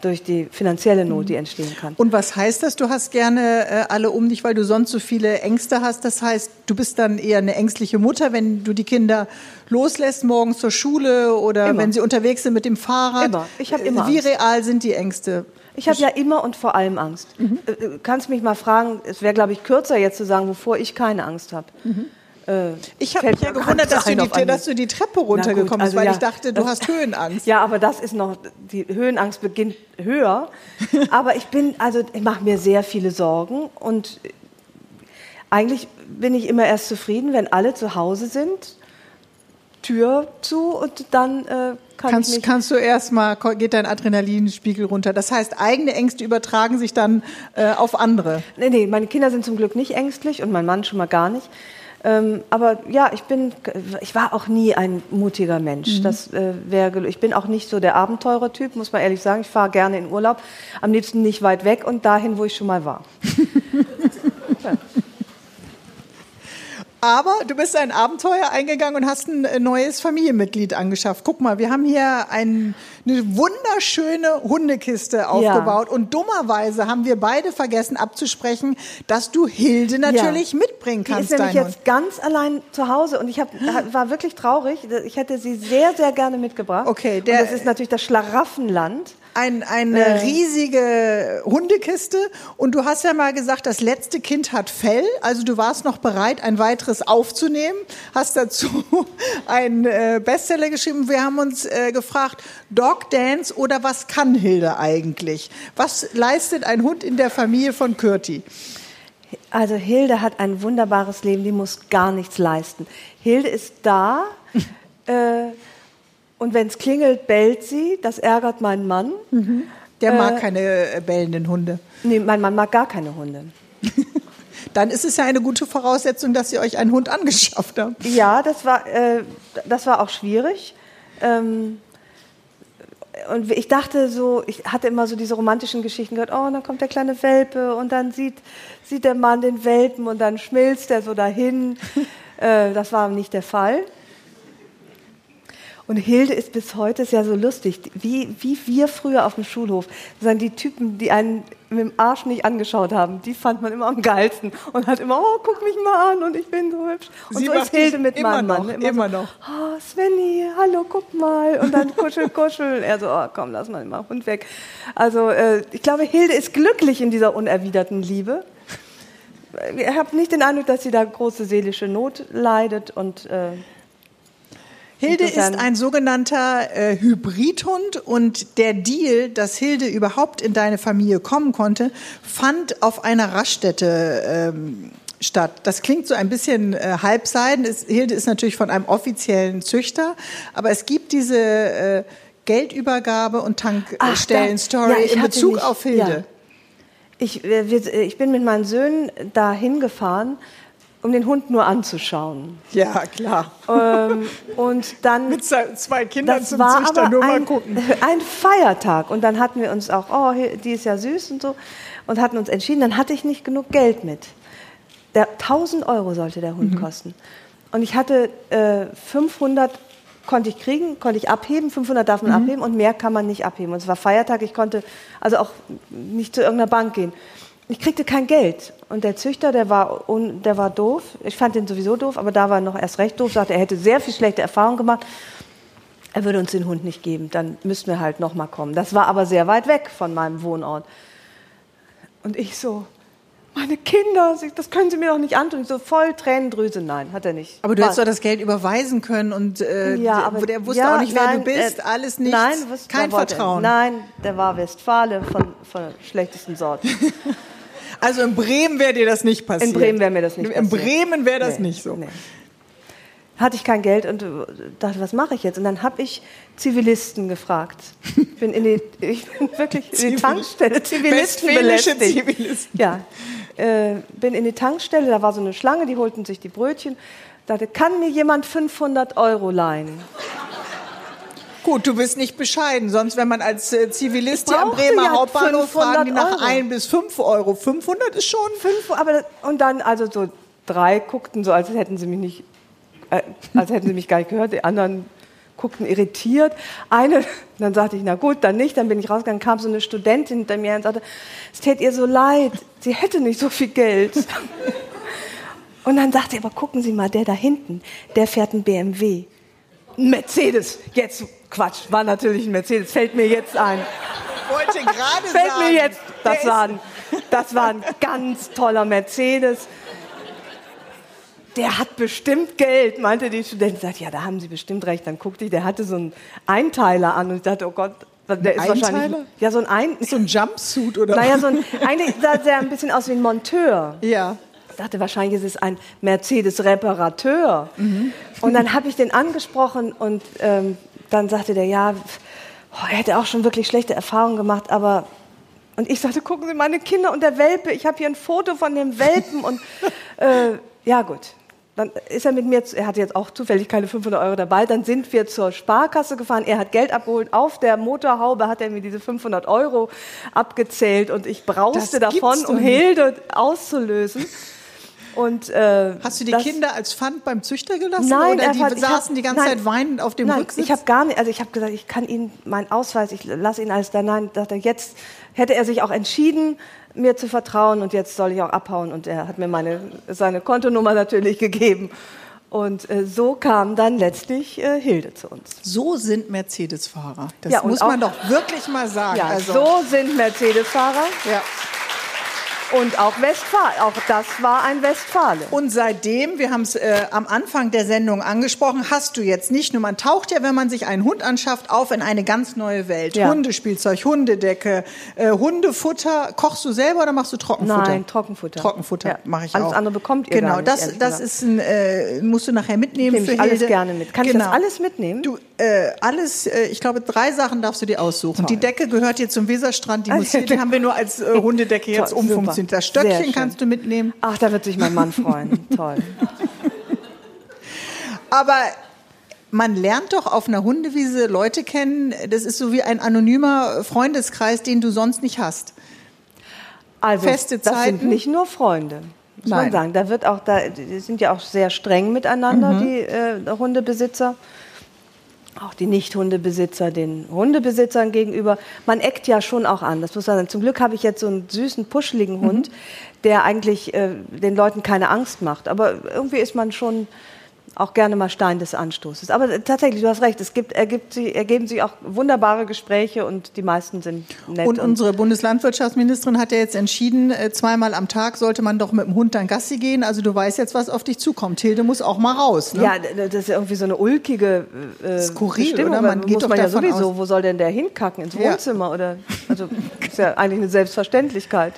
durch die finanzielle Not, die mhm. entstehen kann. Und was heißt das? Du hast gerne äh, alle um dich, weil du sonst so viele Ängste hast. Das heißt, du bist dann eher eine ängstliche Mutter, wenn du die Kinder loslässt morgens zur Schule oder immer. wenn sie unterwegs sind mit dem Fahrrad. Immer. Ich habe immer. Wie Angst. real sind die Ängste? Ich habe ja immer und vor allem Angst. Mhm. Du äh, äh, kannst mich mal fragen, es wäre, glaube ich, kürzer jetzt zu sagen, wovor ich keine Angst habe. Mhm. Äh, ich habe mich ja gewundert, dass du, die, dass du, die, Treppe runtergekommen bist, also weil ja, ich dachte, du hast Höhenangst. Ja, aber das ist noch, die Höhenangst beginnt höher. aber ich bin, also ich mache mir sehr viele Sorgen und eigentlich bin ich immer erst zufrieden, wenn alle zu Hause sind, Tür zu und dann äh, kann kannst, ich mich kannst du erstmal geht dein Adrenalinspiegel runter. Das heißt, eigene Ängste übertragen sich dann äh, auf andere. Nee, nee, meine Kinder sind zum Glück nicht ängstlich und mein Mann schon mal gar nicht. Ähm, aber ja, ich bin, ich war auch nie ein mutiger Mensch. Mhm. Das äh, wäre, ich bin auch nicht so der Abenteurertyp, muss man ehrlich sagen. Ich fahre gerne in Urlaub, am liebsten nicht weit weg und dahin, wo ich schon mal war. Aber du bist ein Abenteuer eingegangen und hast ein äh, neues Familienmitglied angeschafft. Guck mal, wir haben hier ein, eine wunderschöne Hundekiste aufgebaut ja. und dummerweise haben wir beide vergessen abzusprechen, dass du Hilde natürlich ja. mitbringen kannst. Die ist nämlich jetzt ganz allein zu Hause und ich hab, war wirklich traurig. Ich hätte sie sehr, sehr gerne mitgebracht. Okay, der, und das ist natürlich das Schlaraffenland ein, eine äh. riesige Hundekiste und du hast ja mal gesagt, das letzte Kind hat Fell, also du warst noch bereit, ein weiteres aufzunehmen, hast dazu einen äh, Bestseller geschrieben. Wir haben uns äh, gefragt, Dog Dance oder was kann Hilde eigentlich? Was leistet ein Hund in der Familie von Kürti? Also Hilde hat ein wunderbares Leben, die muss gar nichts leisten. Hilde ist da. äh, und wenn es klingelt, bellt sie. Das ärgert meinen Mann. Mhm. Der äh, mag keine äh, bellenden Hunde. Nee, mein Mann mag gar keine Hunde. Dann ist es ja eine gute Voraussetzung, dass ihr euch einen Hund angeschafft habt. Ja, das war, äh, das war auch schwierig. Ähm, und ich dachte so, ich hatte immer so diese romantischen Geschichten gehört, oh, dann kommt der kleine Welpe und dann sieht, sieht der Mann den Welpen und dann schmilzt er so dahin. äh, das war nicht der Fall. Und Hilde ist bis heute ist ja so lustig, wie, wie wir früher auf dem Schulhof. Das die Typen, die einen mit dem Arsch nicht angeschaut haben, die fand man immer am geilsten und hat immer, oh, guck mich mal an und ich bin so hübsch. Und Sie so ist Hilde mit meinem Mann. Immer, immer so, noch. Oh, Svenny, hallo, guck mal. Und dann kuschel, kuschel. Er so, oh, komm, lass mal mal Hund weg. Also äh, ich glaube, Hilde ist glücklich in dieser unerwiderten Liebe. Ich habe nicht den Eindruck, dass sie da große seelische Not leidet und äh, Hilde ist ein sogenannter äh, Hybridhund und der Deal, dass Hilde überhaupt in deine Familie kommen konnte, fand auf einer Raststätte ähm, statt. Das klingt so ein bisschen äh, halbseiden. Es, Hilde ist natürlich von einem offiziellen Züchter, aber es gibt diese äh, Geldübergabe und Tankstellen-Story ja, in Bezug mich, auf Hilde. Ja. Ich, ich bin mit meinen Söhnen da hingefahren um den Hund nur anzuschauen. Ja, klar. Ähm, und dann mit zwei Kindern zum Züchter nur mal gucken. Ein Feiertag und dann hatten wir uns auch, oh, die ist ja süß und so und hatten uns entschieden. Dann hatte ich nicht genug Geld mit. Der 1000 Euro sollte der Hund mhm. kosten und ich hatte äh, 500 konnte ich kriegen, konnte ich abheben, 500 darf man mhm. abheben und mehr kann man nicht abheben. Und es war Feiertag, ich konnte also auch nicht zu irgendeiner Bank gehen ich kriegte kein Geld. Und der Züchter, der war, un, der war doof. Ich fand den sowieso doof, aber da war er noch erst recht doof. Sagte, er hätte sehr viel schlechte Erfahrungen gemacht. Er würde uns den Hund nicht geben. Dann müssten wir halt noch mal kommen. Das war aber sehr weit weg von meinem Wohnort. Und ich so, meine Kinder, das können Sie mir doch nicht antun. Ich so voll Tränendrüse, nein, hat er nicht. Aber du hättest doch das Geld überweisen können und äh, ja, aber, der wusste ja, auch nicht, wer nein, du bist, äh, alles nichts, nein, was, kein Vertrauen. nein, der war Westfale von, von der schlechtesten Sorte. Also in Bremen wäre dir das nicht passiert. In Bremen wäre mir das nicht passiert. In Bremen wäre das nee, nicht so. Nee. Hatte ich kein Geld und dachte, was mache ich jetzt? Und dann habe ich Zivilisten gefragt. Ich bin, in die, ich bin wirklich in die Tankstelle Zivilisten belästigt. Zivilisten. Ja, äh, bin in die Tankstelle, da war so eine Schlange, die holten sich die Brötchen. Dachte, kann mir jemand 500 Euro leihen? Gut, du bist nicht bescheiden. Sonst, wenn man als äh, Zivilist hier am Bremer ja Hauptbahnhof fragen die nach Euro. ein bis fünf Euro. 500 ist schon. Fünf, aber und dann also so drei guckten so, als hätten sie mich nicht, äh, als hätten sie mich gar nicht gehört. Die anderen guckten irritiert. Eine, dann sagte ich, na gut, dann nicht. Dann bin ich rausgegangen, kam so eine Studentin hinter mir und sagte, es täte ihr so leid, sie hätte nicht so viel Geld. und dann sagte sie, aber gucken Sie mal, der da hinten, der fährt einen BMW. Mercedes. Jetzt Quatsch, war natürlich ein Mercedes, fällt mir jetzt ein. Wollte gerade Fällt sagen, mir jetzt, das war, ein, das war ein ganz toller Mercedes. Der hat bestimmt Geld, meinte die Studentin. Sagt, ja, da haben Sie bestimmt recht. Dann guckte ich, der hatte so einen Einteiler an und ich dachte, oh Gott, der ist Einteiler? wahrscheinlich ja so ein ein so ein Jumpsuit oder naja so ein eigentlich sah der ein bisschen aus wie ein Monteur ja ich dachte wahrscheinlich ist es ein Mercedes Reparateur mhm. und dann habe ich den angesprochen und ähm, dann sagte der, ja, oh, er hätte auch schon wirklich schlechte Erfahrungen gemacht, aber und ich sagte, gucken Sie, meine Kinder und der Welpe, ich habe hier ein Foto von dem Welpen und äh, ja gut. Dann ist er mit mir, er hatte jetzt auch zufällig keine 500 Euro dabei, dann sind wir zur Sparkasse gefahren, er hat Geld abgeholt, auf der Motorhaube hat er mir diese 500 Euro abgezählt und ich brauste davon, um Hilde auszulösen. Und, äh, Hast du die Kinder als Pfand beim Züchter gelassen? Nein, oder die hat, saßen hab, die ganze nein, Zeit weinend auf dem nein, Rücksitz? Ich habe gar nicht, also ich habe gesagt, ich kann Ihnen meinen Ausweis, ich lasse ihn alles da. Nein, dachte jetzt hätte er sich auch entschieden, mir zu vertrauen und jetzt soll ich auch abhauen. Und er hat mir meine, seine Kontonummer natürlich gegeben. Und äh, so kam dann letztlich äh, Hilde zu uns. So sind Mercedes-Fahrer. Das ja, muss man doch wirklich mal sagen. Ja, also. so sind Mercedes-Fahrer. Ja. Und auch Westfalen, auch das war ein Westfale. Und seitdem, wir haben es äh, am Anfang der Sendung angesprochen, hast du jetzt nicht nur, man taucht ja, wenn man sich einen Hund anschafft, auf in eine ganz neue Welt. Ja. Hundespielzeug, Hundedecke, äh, Hundefutter. Kochst du selber oder machst du Trockenfutter? Nein, Trockenfutter. Trockenfutter ja. mache ich alles auch. Alles andere bekommt ihr Genau, nicht, das, das ist ein, äh, musst du nachher mitnehmen Nehme ich alles gerne mit. Kann genau. ich das alles mitnehmen? Du, äh, alles, äh, ich glaube, drei Sachen darfst du dir aussuchen. Toll. Die Decke gehört hier zum Weserstrand, die, muss hier, die haben wir nur als äh, Hundedecke jetzt umfunktioniert. Das Stöckchen kannst du mitnehmen. Ach, da wird sich mein Mann freuen. Toll. Aber man lernt doch auf einer Hundewiese Leute kennen. Das ist so wie ein anonymer Freundeskreis, den du sonst nicht hast. Also, Feste das Zeiten. sind nicht nur Freunde. Muss Nein. man sagen. Da wird auch, da, die sind ja auch sehr streng miteinander, mhm. die äh, Hundebesitzer auch die Nicht-Hundebesitzer den Hundebesitzern gegenüber. Man eckt ja schon auch an. Das muss man sagen. Zum Glück habe ich jetzt so einen süßen, puscheligen Hund, mhm. der eigentlich äh, den Leuten keine Angst macht. Aber irgendwie ist man schon auch gerne mal Stein des Anstoßes. Aber tatsächlich, du hast recht, es gibt, ergibt, ergeben sich auch wunderbare Gespräche und die meisten sind nett. Und, und unsere Bundeslandwirtschaftsministerin hat ja jetzt entschieden, äh, zweimal am Tag sollte man doch mit dem Hund dann Gassi gehen. Also du weißt jetzt, was auf dich zukommt. Hilde muss auch mal raus. Ne? Ja, das ist irgendwie so eine ulkige äh, Skurril, Stimmung. Oder? Man geht doch man ja sowieso, aus. wo soll denn der hinkacken? Ins Wohnzimmer? Ja. Oder, also ist ja eigentlich eine Selbstverständlichkeit.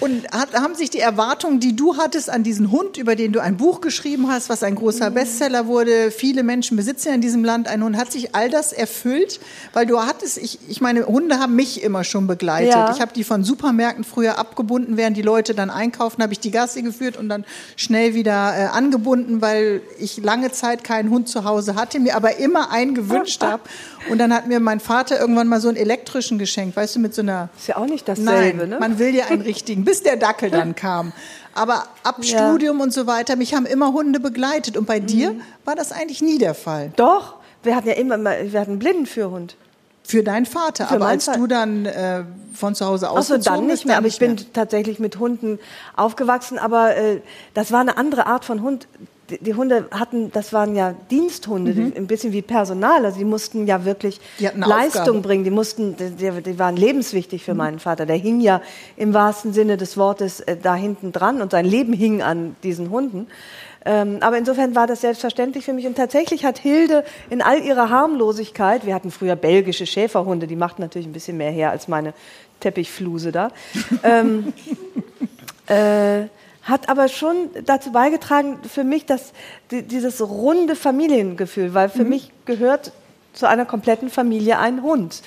Und hat, haben sich die Erwartungen, die du hattest an diesen Hund, über den du ein Buch geschrieben hast, was ein großer mhm. Bestseller wurde, viele Menschen besitzen ja in diesem Land einen Hund, hat sich all das erfüllt? Weil du hattest, ich, ich meine, Hunde haben mich immer schon begleitet. Ja. Ich habe die von Supermärkten früher abgebunden, während die Leute dann einkaufen, habe ich die Gassi geführt und dann schnell wieder äh, angebunden, weil ich lange Zeit keinen Hund zu Hause hatte, mir aber immer einen gewünscht habe. Und dann hat mir mein Vater irgendwann mal so einen elektrischen geschenkt, weißt du, mit so einer. Ist ja auch nicht dasselbe, Nein, ne? Man will ja einen richtigen, bis der Dackel dann kam. Aber ab ja. Studium und so weiter, mich haben immer Hunde begleitet. Und bei mhm. dir war das eigentlich nie der Fall. Doch, wir hatten ja immer, wir hatten einen Blindenführhund. Für deinen Vater, Für aber als Vater. du dann äh, von zu Hause ausgezogen Ach so, dann nicht mehr. aber ich bin tatsächlich mit Hunden aufgewachsen, aber äh, das war eine andere Art von Hund die Hunde hatten, das waren ja Diensthunde, mhm. ein bisschen wie Personal. Also die mussten ja wirklich Leistung Aufgabe. bringen. Die mussten, die, die, waren lebenswichtig für mhm. meinen Vater. Der hing ja im wahrsten Sinne des Wortes äh, da hinten dran und sein Leben hing an diesen Hunden. Ähm, aber insofern war das selbstverständlich für mich. Und tatsächlich hat Hilde in all ihrer Harmlosigkeit, wir hatten früher belgische Schäferhunde, die machten natürlich ein bisschen mehr her als meine Teppichfluse da. ähm, äh, hat aber schon dazu beigetragen für mich, dass dieses runde Familiengefühl, weil für mhm. mich gehört zu einer kompletten Familie ein Hund.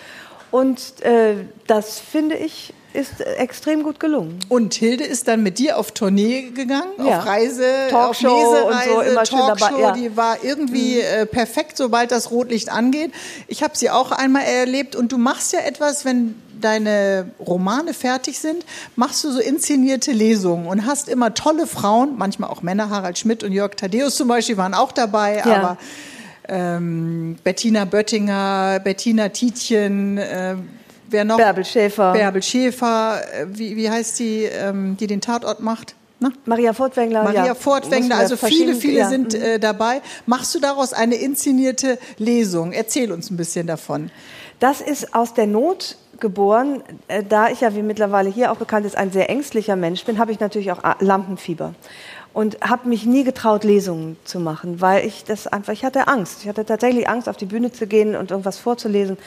Und äh, das finde ich ist extrem gut gelungen. Und Hilde ist dann mit dir auf Tournee gegangen, ja. auf Reise, Talkshow auf Lesereise, und so, immer Talkshow, dabei, ja. die war irgendwie mhm. äh, perfekt, sobald das Rotlicht angeht. Ich habe sie auch einmal erlebt und du machst ja etwas, wenn deine Romane fertig sind, machst du so inszenierte Lesungen und hast immer tolle Frauen, manchmal auch Männer, Harald Schmidt und Jörg Thaddeus zum Beispiel waren auch dabei, ja. aber ähm, Bettina Böttinger, Bettina Tietjen, äh, wer noch? Bärbel Schäfer. Bärbel Schäfer, äh, wie, wie heißt die, ähm, die den Tatort macht? Na? Maria Fortwängler. Maria ja. Fortwängler, also viele, viele ja. sind mhm. äh, dabei. Machst du daraus eine inszenierte Lesung? Erzähl uns ein bisschen davon. Das ist aus der Not geboren. Äh, da ich ja, wie mittlerweile hier auch bekannt ist, ein sehr ängstlicher Mensch bin, habe ich natürlich auch Lampenfieber und habe mich nie getraut, Lesungen zu machen, weil ich das einfach, ich hatte Angst. Ich hatte tatsächlich Angst, auf die Bühne zu gehen und irgendwas vorzulesen.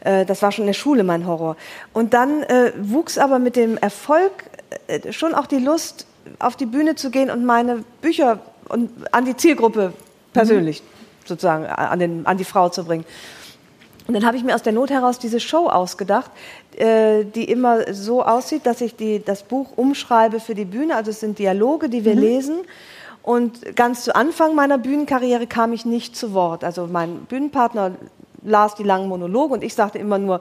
Äh, das war schon in der Schule mein Horror. Und dann äh, wuchs aber mit dem Erfolg äh, schon auch die Lust, auf die Bühne zu gehen und meine Bücher und an die Zielgruppe persönlich mhm. sozusagen an, den, an die Frau zu bringen. Und dann habe ich mir aus der Not heraus diese Show ausgedacht, die immer so aussieht, dass ich die, das Buch umschreibe für die Bühne. Also es sind Dialoge, die wir mhm. lesen. Und ganz zu Anfang meiner Bühnenkarriere kam ich nicht zu Wort. Also mein Bühnenpartner las die langen Monologe und ich sagte immer nur,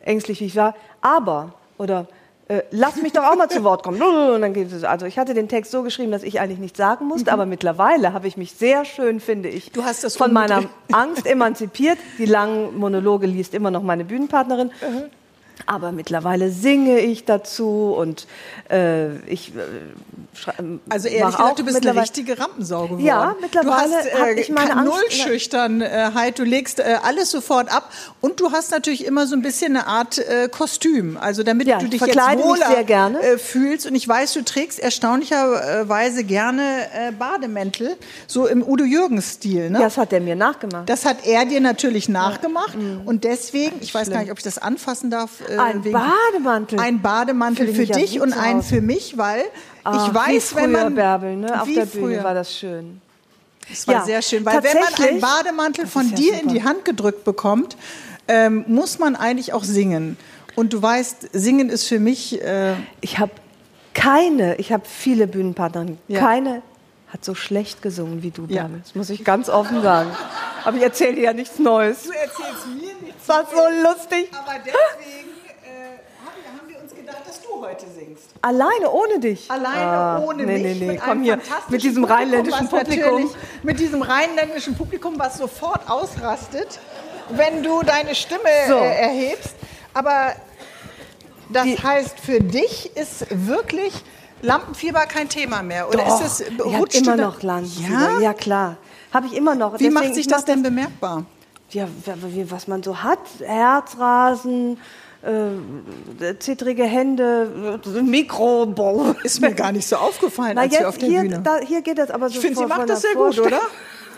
ängstlich wie ich war, aber oder äh, lass mich doch auch mal zu Wort kommen. Und dann geht es, also ich hatte den Text so geschrieben, dass ich eigentlich nichts sagen musste, aber mittlerweile habe ich mich sehr schön, finde ich, Du hast das von meiner. Angst emanzipiert. Die langen Monologe liest immer noch meine Bühnenpartnerin. Aber mittlerweile singe ich dazu und äh, ich äh, Also ehrlich gesagt, du bist eine richtige Rampensau geworden. Ja, mittlerweile Du hast äh, ich meine Angst- Nullschüchternheit, du legst äh, alles sofort ab und du hast natürlich immer so ein bisschen eine Art äh, Kostüm, also damit Ja, du ich dich jetzt wohler sehr gerne. Äh, fühlst und ich weiß, du trägst erstaunlicherweise gerne äh, Bademäntel, so im Udo Jürgens Stil, ne? Ja, das hat er mir nachgemacht. Das hat er dir natürlich nachgemacht und deswegen, ich weiß gar nicht, ob ich das anfassen darf. Äh. Ein Bademantel. Ein Bademantel für ja dich und einen für mich, weil Ach, ich weiß, früher, wenn man Bärbel, ne? auf wie der Bühne früher. war das schön. Das war Ja, sehr schön, weil wenn man einen Bademantel von ja dir in super. die Hand gedrückt bekommt, ähm, muss man eigentlich auch singen. Und du weißt, singen ist für mich äh, Ich habe keine, ich habe viele Bühnenpartnerinnen, Ja. keine hat so schlecht gesungen wie du, Ja. Bärbel. Das muss ich ganz offen sagen. Aber ich erzähle dir ja nichts Neues. Du erzählst mir nichts. Das war so lustig. Aber deswegen äh, haben, haben wir uns gedacht, dass du heute singst. Alleine, ohne dich. Alleine Ah, ohne nee, mich. Nee, nee, mit komm einem hier. Mit diesem Publikum, rheinländischen Publikum. Mit diesem rheinländischen Publikum, was sofort ausrastet, wenn du deine Stimme So. äh, erhebst. Aber das Die- heißt, für dich ist wirklich Lampenfieber kein Thema mehr. Oder Doch, ist es, ich immer noch Land. Ja? Ja, klar. Habe ich immer noch. Wie Deswegen, macht sich ich das denn bemerkbar? Ja, was man so hat. Herzrasen, äh, zittrige Hände, äh, Mikro. boah. Ist mir gar nicht so aufgefallen, Na als wir jetzt, auf der hier, Bühne. da, hier geht das aber so Ich finde, sie macht das sehr gut, oder?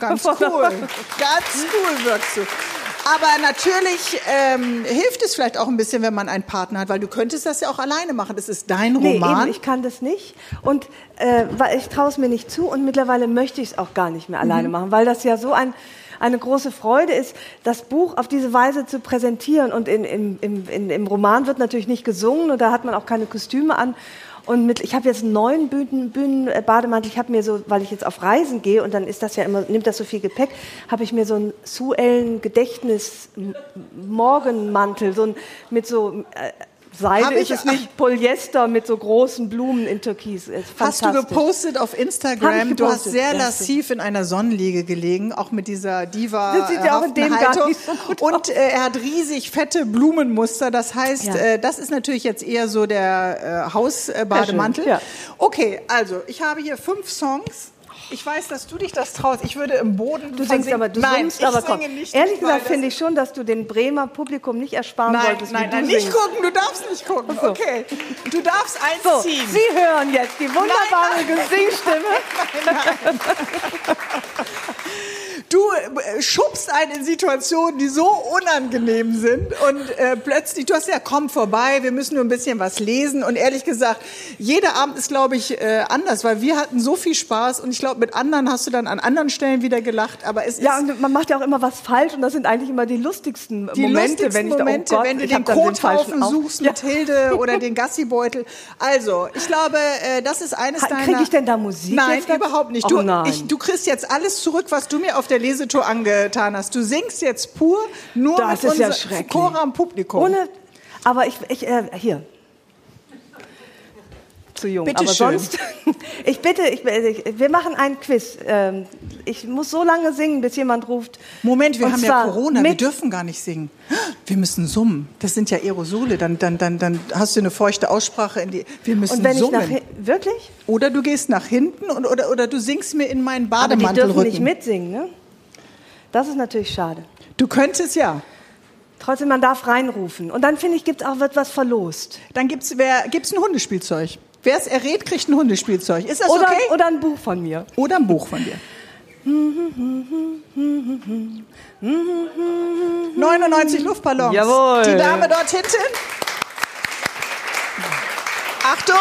Ganz cool. Ganz cool wirkst du. Aber natürlich ähm, hilft es vielleicht auch ein bisschen, wenn man einen Partner hat, weil du könntest das ja auch alleine machen. Das ist dein Nee, Roman. eben, ich kann das nicht. Und äh, weil ich traue es mir nicht zu und mittlerweile möchte ich es auch gar nicht mehr Mhm. alleine machen, weil das ja so ein, eine große Freude ist, das Buch auf diese Weise zu präsentieren. Und in, im, im, in, im Roman wird natürlich nicht gesungen und da hat man auch keine Kostüme an. Und mit, ich habe jetzt einen neuen Bühnen, Bühnen, äh, Bademantel. Ich habe mir so, weil ich jetzt auf Reisen gehe und dann ist das ja immer, nimmt das so viel Gepäck, habe ich mir so einen Suellen Gedächtnis Morgenmantel, so ein, mit so äh, Seide ist es nicht, Polyester mit so großen Blumen in Türkis. Ist Hast du gepostet auf Instagram? ich Du hast gepostet, sehr lassiv in einer Sonnenliege gelegen, auch mit dieser diva Das sieht ja auch in dem Haltung. nicht so gut Und äh, er hat riesig fette Blumenmuster. Das heißt, Ja. äh, das ist natürlich jetzt eher so der äh, Hausbademantel. Ja. Okay, also ich habe hier fünf Songs. Ich weiß, dass du dich das traust. Ich würde im Boden. Du singst aber, du nein, singst aber komm. nicht. Ehrlich gesagt finde ich schon, dass du den Bremer Publikum nicht ersparen Nein, solltest, nein, nein, nicht singst. gucken. Du darfst nicht gucken. so. Okay, du darfst eins So, ziehen. Sie hören jetzt die wunderbare Gesingstimme. Du äh, schubst einen in Situationen, die so unangenehm sind und äh, plötzlich, du hast ja, komm vorbei, wir müssen nur ein bisschen was lesen und ehrlich gesagt, jeder Abend ist, glaube ich, äh, anders, weil wir hatten so viel Spaß und ich glaube, mit anderen hast du dann an anderen Stellen wieder gelacht, aber es Ja, ist und man macht ja auch immer was falsch und das sind eigentlich immer die lustigsten die Momente, lustigsten wenn ich da, Momente, oh Gott, wenn du den Kothaufen auf- suchst Ja. mit Hilde oder den Gassibeutel. Also, ich glaube, äh, das ist eines Ha- deiner... krieg ich denn da Musik Nein, überhaupt nicht. Oh Du, nein. Ich, du kriegst jetzt alles zurück, was du mir auf der Lesetour angetan hast. Du singst jetzt pur nur Das mit ist ja. Chor am Publikum. Ohne, aber ich, ich äh, hier. Zu jung. Bitte aber schön. sonst, ich bitte, ich, ich, wir machen einen Quiz. Ähm, Ich muss so lange singen, bis jemand ruft. Moment, wir haben ja Corona, wir dürfen gar nicht singen. Wir müssen summen. Das sind ja Aerosole. Dann, dann, dann, dann hast du eine feuchte Aussprache in die. Wir müssen Und wenn ich summen. nach hin- wirklich? oder du gehst nach hinten und, oder, oder du singst mir in meinen Aber die Bademantel dürfen nicht mitsingen, ne? Das ist natürlich schade. Du könntest ja. Trotzdem, man darf reinrufen. Und dann finde ich, gibt's auch wird was verlost. Dann gibt's, wer, gibt's ein Hundespielzeug. Wer es errät, kriegt ein Hundespielzeug. Ist das Oder, okay? oder ein Buch von mir. Oder ein Buch von dir. 99 Luftballons. Jawohl. Die Dame dort hinten. Achtung.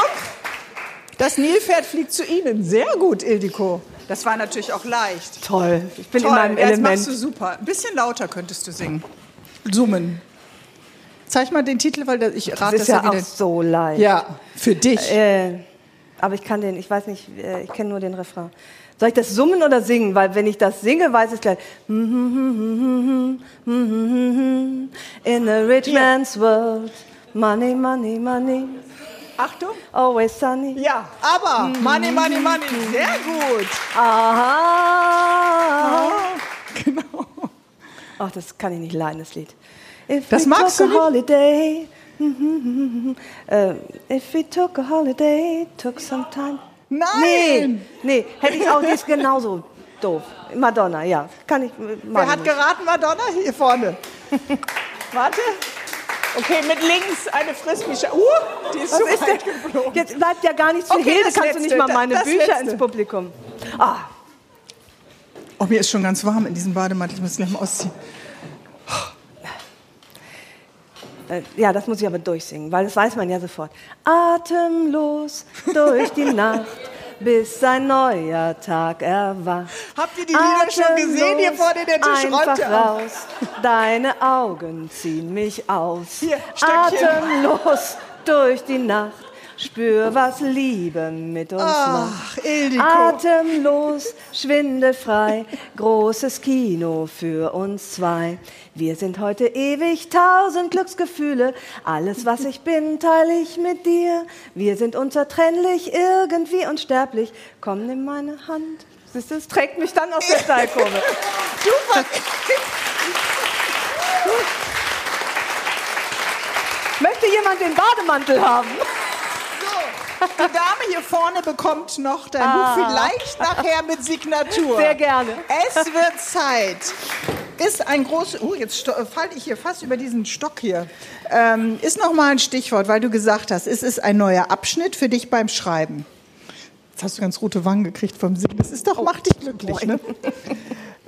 Das Nilpferd fliegt zu Ihnen. Sehr gut, Ildiko. Das war natürlich auch leicht. Toll. Ich bin Toll, in meinem ja, das Element. machst du super. Ein bisschen lauter könntest du singen. Summen. Zeig mal den Titel, weil das- ich Das rate ist das ja ja auch so leicht. Ja, für dich. Äh, aber ich kann den, ich weiß nicht, äh, ich kenne nur den Refrain. Soll ich das summen oder singen? Weil wenn ich das singe, weiß ich gleich. In a rich man's world, money, money, money. Achtung. Always sunny. Ja, aber Money, Money, Money, sehr gut. Aha. Genau. Ach, das kann ich nicht leiden, das Lied. If Das we magst took du a nicht? holiday. Äh, if we took a holiday, took some time. Nee, Nein! nee, hätte ich auch, die ist genauso doof. Madonna, ja. Kann ich. Wer hat geraten, Madonna? Hier vorne. Warte. Okay, mit links eine Frisbee. Uh, die ist Was so ist weit denn? geflogen. Jetzt bleibt ja gar nichts für Okay, Hilde, das kannst du Letzte, nicht mal meine Bücher Letzte. ins Publikum. Ah, Oh, mir ist schon ganz warm in diesem Bademantel. Ich muss gleich mal ausziehen. äh, ja, das muss ich aber durchsingen, weil das weiß man ja sofort. Atemlos durch die Nacht, bis ein neuer Tag erwacht. Habt ihr die Lieder schon gesehen hier vorne der Tisch? Einfach raus, deine Augen ziehen mich aus. Hier. Atemlos durch die Nacht, spür, was Liebe mit uns macht. Ach, Ildiko. Atemlos, schwindelfrei, großes Kino für uns zwei. Wir sind heute ewig, tausend Glücksgefühle. Alles, was ich bin, teile ich mit dir. Wir sind unzertrennlich, irgendwie unsterblich. Komm, nimm meine Hand. Siehst du, es trägt mich dann aus der Steilkurve. Super. Möchte jemand den Bademantel haben? Die Dame hier vorne bekommt noch dein Buch vielleicht nachher mit Signatur. Ah. Sehr gerne. Es wird Zeit. Ist ein großes. Oh, jetzt falle ich hier fast über diesen Stock hier. Ähm, ist noch mal ein Stichwort, weil du gesagt hast, es ist ein neuer Abschnitt für dich beim Schreiben. Jetzt hast du ganz rote Wangen gekriegt vom Singen. Das ist doch, macht dich glücklich, ne?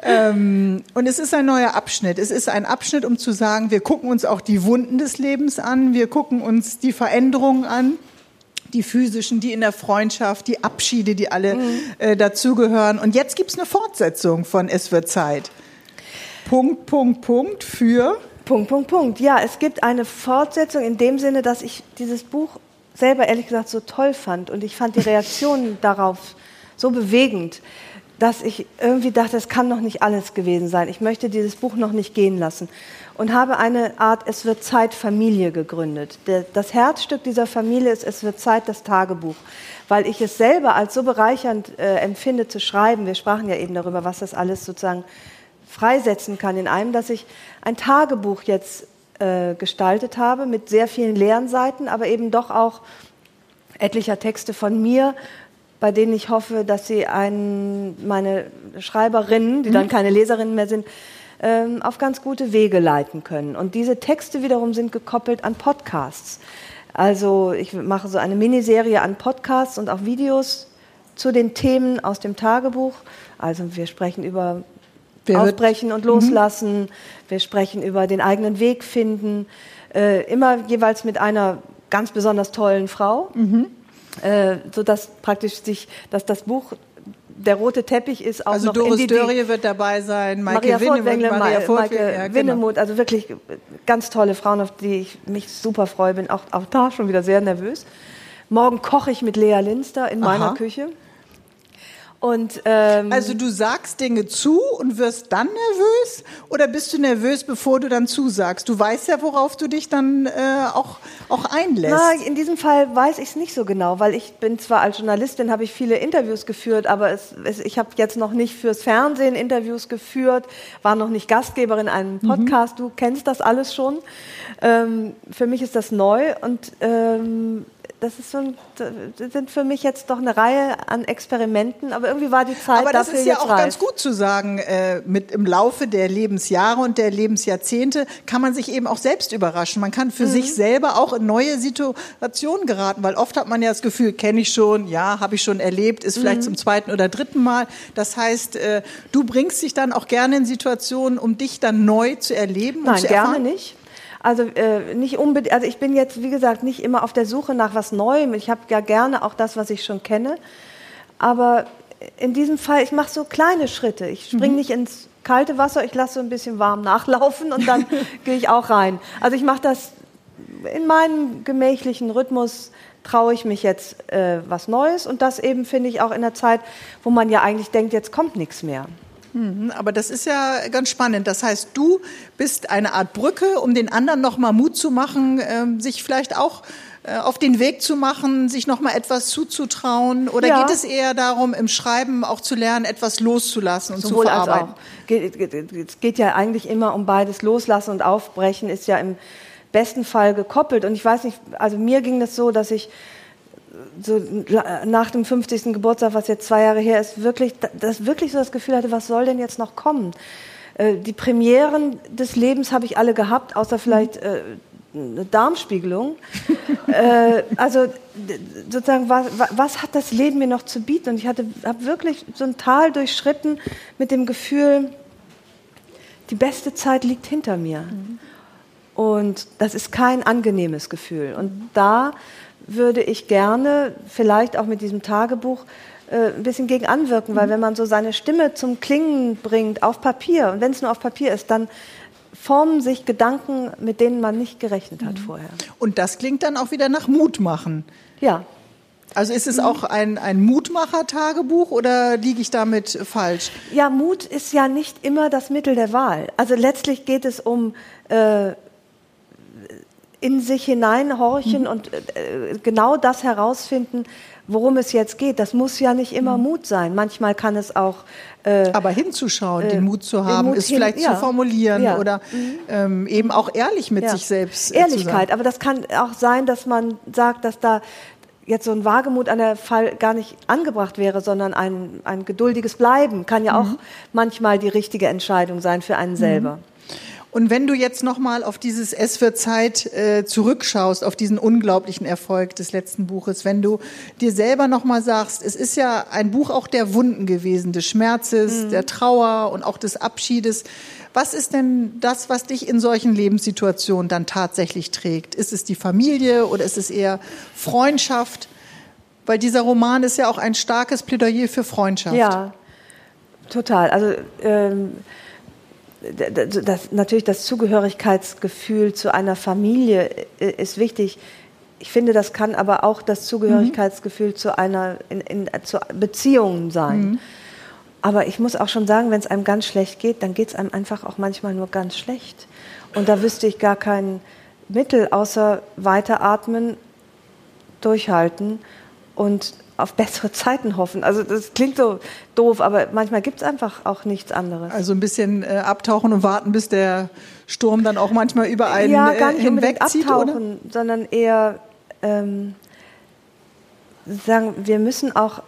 Ähm, und es ist ein neuer Abschnitt. Es ist ein Abschnitt, um zu sagen, wir gucken uns auch die Wunden des Lebens an, wir gucken uns die Veränderungen an, die physischen, die in der Freundschaft, die Abschiede, die alle äh, dazugehören. Und jetzt gibt's eine Fortsetzung von Es wird Zeit. Punkt, Punkt, Punkt für. Punkt, Punkt, Punkt. Ja, es gibt eine Fortsetzung in dem Sinne, dass ich dieses Buch selber ehrlich gesagt so toll fand und ich fand die Reaktionen darauf so bewegend, dass ich irgendwie dachte, es kann noch nicht alles gewesen sein. Ich möchte dieses Buch noch nicht gehen lassen und habe eine Art Es wird Zeit Familie gegründet. Das Herzstück dieser Familie ist Es wird Zeit das Tagebuch, weil ich es selber als so bereichernd äh, empfinde zu schreiben. Wir sprachen ja eben darüber, was das alles sozusagen freisetzen kann in einem, dass ich ein Tagebuch jetzt äh, gestaltet habe mit sehr vielen leeren Seiten, aber eben doch auch etlicher Texte von mir, bei denen ich hoffe, dass sie einen, meine Schreiberinnen, die dann keine Leserinnen mehr sind, ähm, auf ganz gute Wege leiten können. Und diese Texte wiederum sind gekoppelt an Podcasts. Also ich mache so eine Miniserie an Podcasts und auch Videos zu den Themen aus dem Tagebuch. Also wir sprechen über wird- Aufbrechen und Loslassen. Wir sprechen über den eigenen Weg finden. Äh, immer jeweils mit einer ganz besonders tollen Frau, äh, so dass praktisch sich, dass das Buch der rote Teppich ist auch Also noch in Doris die, Dörrie wird dabei sein, Maike Maria Winnemuth, Maria Maike ja, genau. Winnemuth, also wirklich ganz tolle Frauen, auf die ich mich super freue, bin auch, auch da schon wieder sehr nervös. Morgen koche ich mit Lea Linster in meiner Aha. Küche. Und ähm, Also du sagst Dinge zu und wirst dann nervös oder bist du nervös, bevor du dann zusagst? Du weißt ja, worauf du dich dann äh, auch, auch einlässt. Na, in diesem Fall weiß ich es nicht so genau, weil ich bin zwar als Journalistin, habe ich viele Interviews geführt, aber es, es, ich habe jetzt noch nicht fürs Fernsehen Interviews geführt, war noch nicht Gastgeberin in einem Podcast. Du kennst das alles schon. Ähm, für mich ist das neu und ähm, das ist so ein, das sind für mich jetzt doch eine Reihe an Experimenten, aber irgendwie war die Zeit Aber das dafür ist ja jetzt auch reif. ganz gut zu sagen, äh, mit im Laufe der Lebensjahre und der Lebensjahrzehnte kann man sich eben auch selbst überraschen. Man kann für Mhm. sich selber auch in neue Situationen geraten, weil oft hat man ja das Gefühl, kenne ich schon, ja, habe ich schon erlebt, ist Mhm. vielleicht zum zweiten oder dritten Mal. Das heißt, äh, du bringst dich dann auch gerne in Situationen, um dich dann neu zu erleben und Nein, zu gerne erfahren. nicht. Also äh, nicht unbedingt. Also ich bin jetzt, wie gesagt, nicht immer auf der Suche nach was Neuem. Ich habe ja gerne auch das, was ich schon kenne. Aber in diesem Fall, ich mache so kleine Schritte. Ich springe nicht ins kalte Wasser, ich lasse so ein bisschen warm nachlaufen und dann gehe ich auch rein. Also ich mache das in meinem gemächlichen Rhythmus. Traue ich mich jetzt äh, was Neues und das eben finde ich auch in der Zeit, wo man ja eigentlich denkt, jetzt kommt nichts mehr. Mhm, Aber das ist ja ganz spannend. Das heißt, du bist eine Art Brücke, um den anderen nochmal Mut zu machen, ähm, sich vielleicht auch äh, auf den Weg zu machen, sich noch mal etwas zuzutrauen? Oder ja. geht es eher darum, im Schreiben auch zu lernen, etwas loszulassen und Sowohl zu verarbeiten? Es geht ja eigentlich immer um beides. Loslassen und Aufbrechen ist ja im besten Fall gekoppelt. Und ich weiß nicht, also mir ging das so, dass ich so nach dem 50. Geburtstag, was jetzt zwei Jahre her ist, wirklich, das wirklich so das Gefühl hatte, was soll denn jetzt noch kommen? Äh, die Premieren des Lebens habe ich alle gehabt, außer vielleicht äh, eine Darmspiegelung. äh, also sozusagen, was, was, hat das Leben mir noch zu bieten? Und ich habe wirklich so ein Tal durchschritten mit dem Gefühl, die beste Zeit liegt hinter mir. Mhm. Und das ist kein angenehmes Gefühl. Und da würde ich gerne, vielleicht auch mit diesem Tagebuch, äh, ein bisschen gegen anwirken, weil mhm. wenn man so seine Stimme zum Klingen bringt auf Papier, und wenn es nur auf Papier ist, dann formen sich Gedanken, mit denen man nicht gerechnet hat mhm. vorher. Und das klingt dann auch wieder nach Mut machen. Ja. Also ist es mhm. auch ein, ein Mutmacher-Tagebuch oder liege ich damit falsch? Ja, Mut ist ja nicht immer das Mittel der Wahl. Also letztlich geht es um äh, in sich hineinhorchen mhm. und äh, genau das herausfinden, worum es jetzt geht. Das muss ja nicht immer mhm. Mut sein. Manchmal kann es auch. Äh, Aber hinzuschauen, äh, den Mut zu haben, Mut es vielleicht ja. zu formulieren ja. oder mhm. ähm, eben auch ehrlich mit ja. sich selbst. Äh, Ehrlichkeit. Aber das kann auch sein, dass man sagt, dass da jetzt so ein Wagemut an der Fall gar nicht angebracht wäre, sondern ein, ein geduldiges Bleiben kann ja auch mhm. manchmal die richtige Entscheidung sein für einen selber. Und wenn du jetzt nochmal auf dieses S für Zeit äh, zurückschaust, auf diesen unglaublichen Erfolg des letzten Buches, wenn du dir selber nochmal sagst, es ist ja ein Buch auch der Wunden gewesen, des Schmerzes, mhm. der Trauer und auch des Abschiedes. Was ist denn das, was dich in solchen Lebenssituationen dann tatsächlich trägt? Ist es die Familie oder ist es eher Freundschaft? Weil dieser Roman ist ja auch ein starkes Plädoyer für Freundschaft. Ja, total. Also ähm das, natürlich das Zugehörigkeitsgefühl zu einer Familie ist wichtig. Ich finde, das kann aber auch das Zugehörigkeitsgefühl mhm. zu einer in, in, zu Beziehungen sein. Mhm. Aber ich muss auch schon sagen, wenn es einem ganz schlecht geht, dann geht es einem einfach auch manchmal nur ganz schlecht. Und da wüsste ich gar kein Mittel, außer weiteratmen, durchhalten und auf bessere Zeiten hoffen. Also das klingt so doof, aber manchmal gibt es einfach auch nichts anderes. Also ein bisschen äh, abtauchen und warten, bis der Sturm dann auch manchmal über einen ja, gar nicht äh, hinwegzieht, abtauchen, oder? sondern eher ähm, sagen, wir müssen auch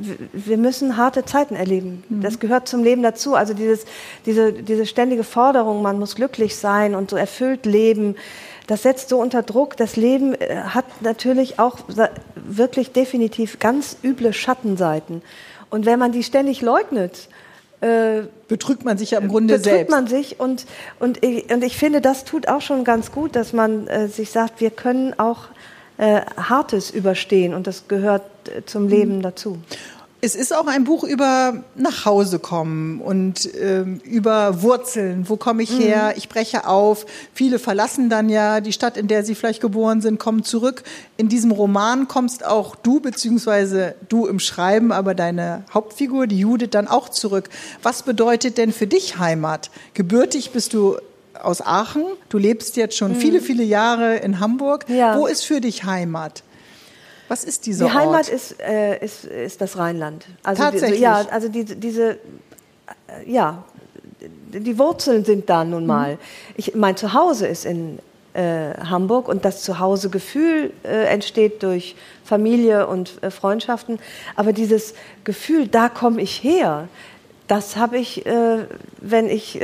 wir müssen harte Zeiten erleben. Mhm. Das gehört zum Leben dazu. Also dieses, diese, diese ständige Forderung, man muss glücklich sein und so erfüllt leben, das setzt so unter Druck. Das Leben äh, hat natürlich auch wirklich definitiv ganz üble Schattenseiten. Und wenn man die ständig leugnet, äh, betrügt man sich ja im Grunde betrügt selbst. Betrügt man sich und, und, ich, und ich finde, das tut auch schon ganz gut, dass man äh, sich sagt, wir können auch äh, Hartes überstehen und das gehört äh, zum Leben mhm. dazu. Es ist auch ein Buch über nach Hause kommen und ähm, über Wurzeln. Wo komme ich her? Mhm. Ich breche auf. Viele verlassen dann ja die Stadt, in der sie vielleicht geboren sind, kommen zurück. In diesem Roman kommst auch du, beziehungsweise du im Schreiben, aber deine Hauptfigur, die Judith, dann auch zurück. Was bedeutet denn für dich Heimat? Gebürtig bist du aus Aachen. Du lebst jetzt schon mhm. viele, viele Jahre in Hamburg. Ja. Wo ist für dich Heimat? Was ist dieser Die Heimat Ort? Ist, äh, ist, ist das Rheinland. Also Tatsächlich? Die, ja, also die, diese, äh, ja, die Wurzeln sind da nun mal. Mhm. Ich, mein Zuhause ist in äh, Hamburg und das Zuhausegefühl äh, entsteht durch Familie und äh, Freundschaften. Aber dieses Gefühl, da komme ich her, das habe ich, äh, wenn ich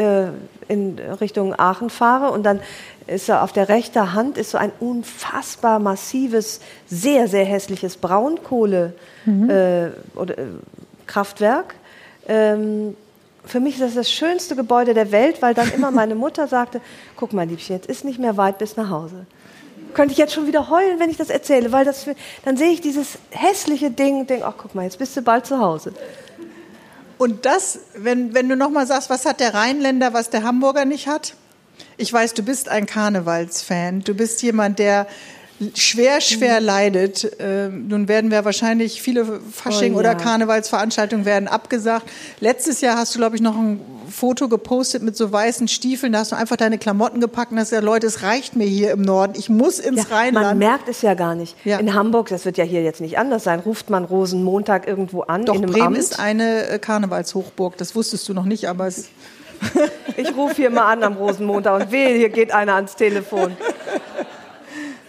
in Richtung Aachen fahre und dann ist er auf der rechten Hand ist so ein unfassbar massives, sehr, sehr hässliches Braunkohle mhm. äh, oder, äh, Kraftwerk. Ähm, für mich ist das das schönste Gebäude der Welt, weil dann immer meine Mutter sagte, guck mal, Liebchen, jetzt ist nicht mehr weit bis nach Hause. Könnte ich jetzt schon wieder heulen, wenn ich das erzähle, weil das, dann sehe ich dieses hässliche Ding und denke, ach guck mal, jetzt bist du bald zu Hause. Und das, wenn, wenn du nochmal sagst, was hat der Rheinländer, was der Hamburger nicht hat? Ich weiß, du bist ein Karnevalsfan. Du bist jemand, der schwer, schwer mhm. leidet. Äh, nun werden wir wahrscheinlich viele Fasching- oh, ja. oder Karnevalsveranstaltungen werden abgesagt. Letztes Jahr hast du, glaube ich, noch ein Foto gepostet mit so weißen Stiefeln. Da hast du einfach deine Klamotten gepackt und hast gesagt, Leute, es reicht mir hier im Norden. Ich muss ins ja, Rheinland. Man merkt es ja gar nicht. Ja. In Hamburg, das wird ja hier jetzt nicht anders sein, ruft man Rosenmontag irgendwo an. Doch, Bremen Amt. ist eine äh, Karnevalshochburg. Das wusstest du noch nicht, aber es... Ich rufe hier mal an am Rosenmontag und wehe, hier geht einer ans Telefon.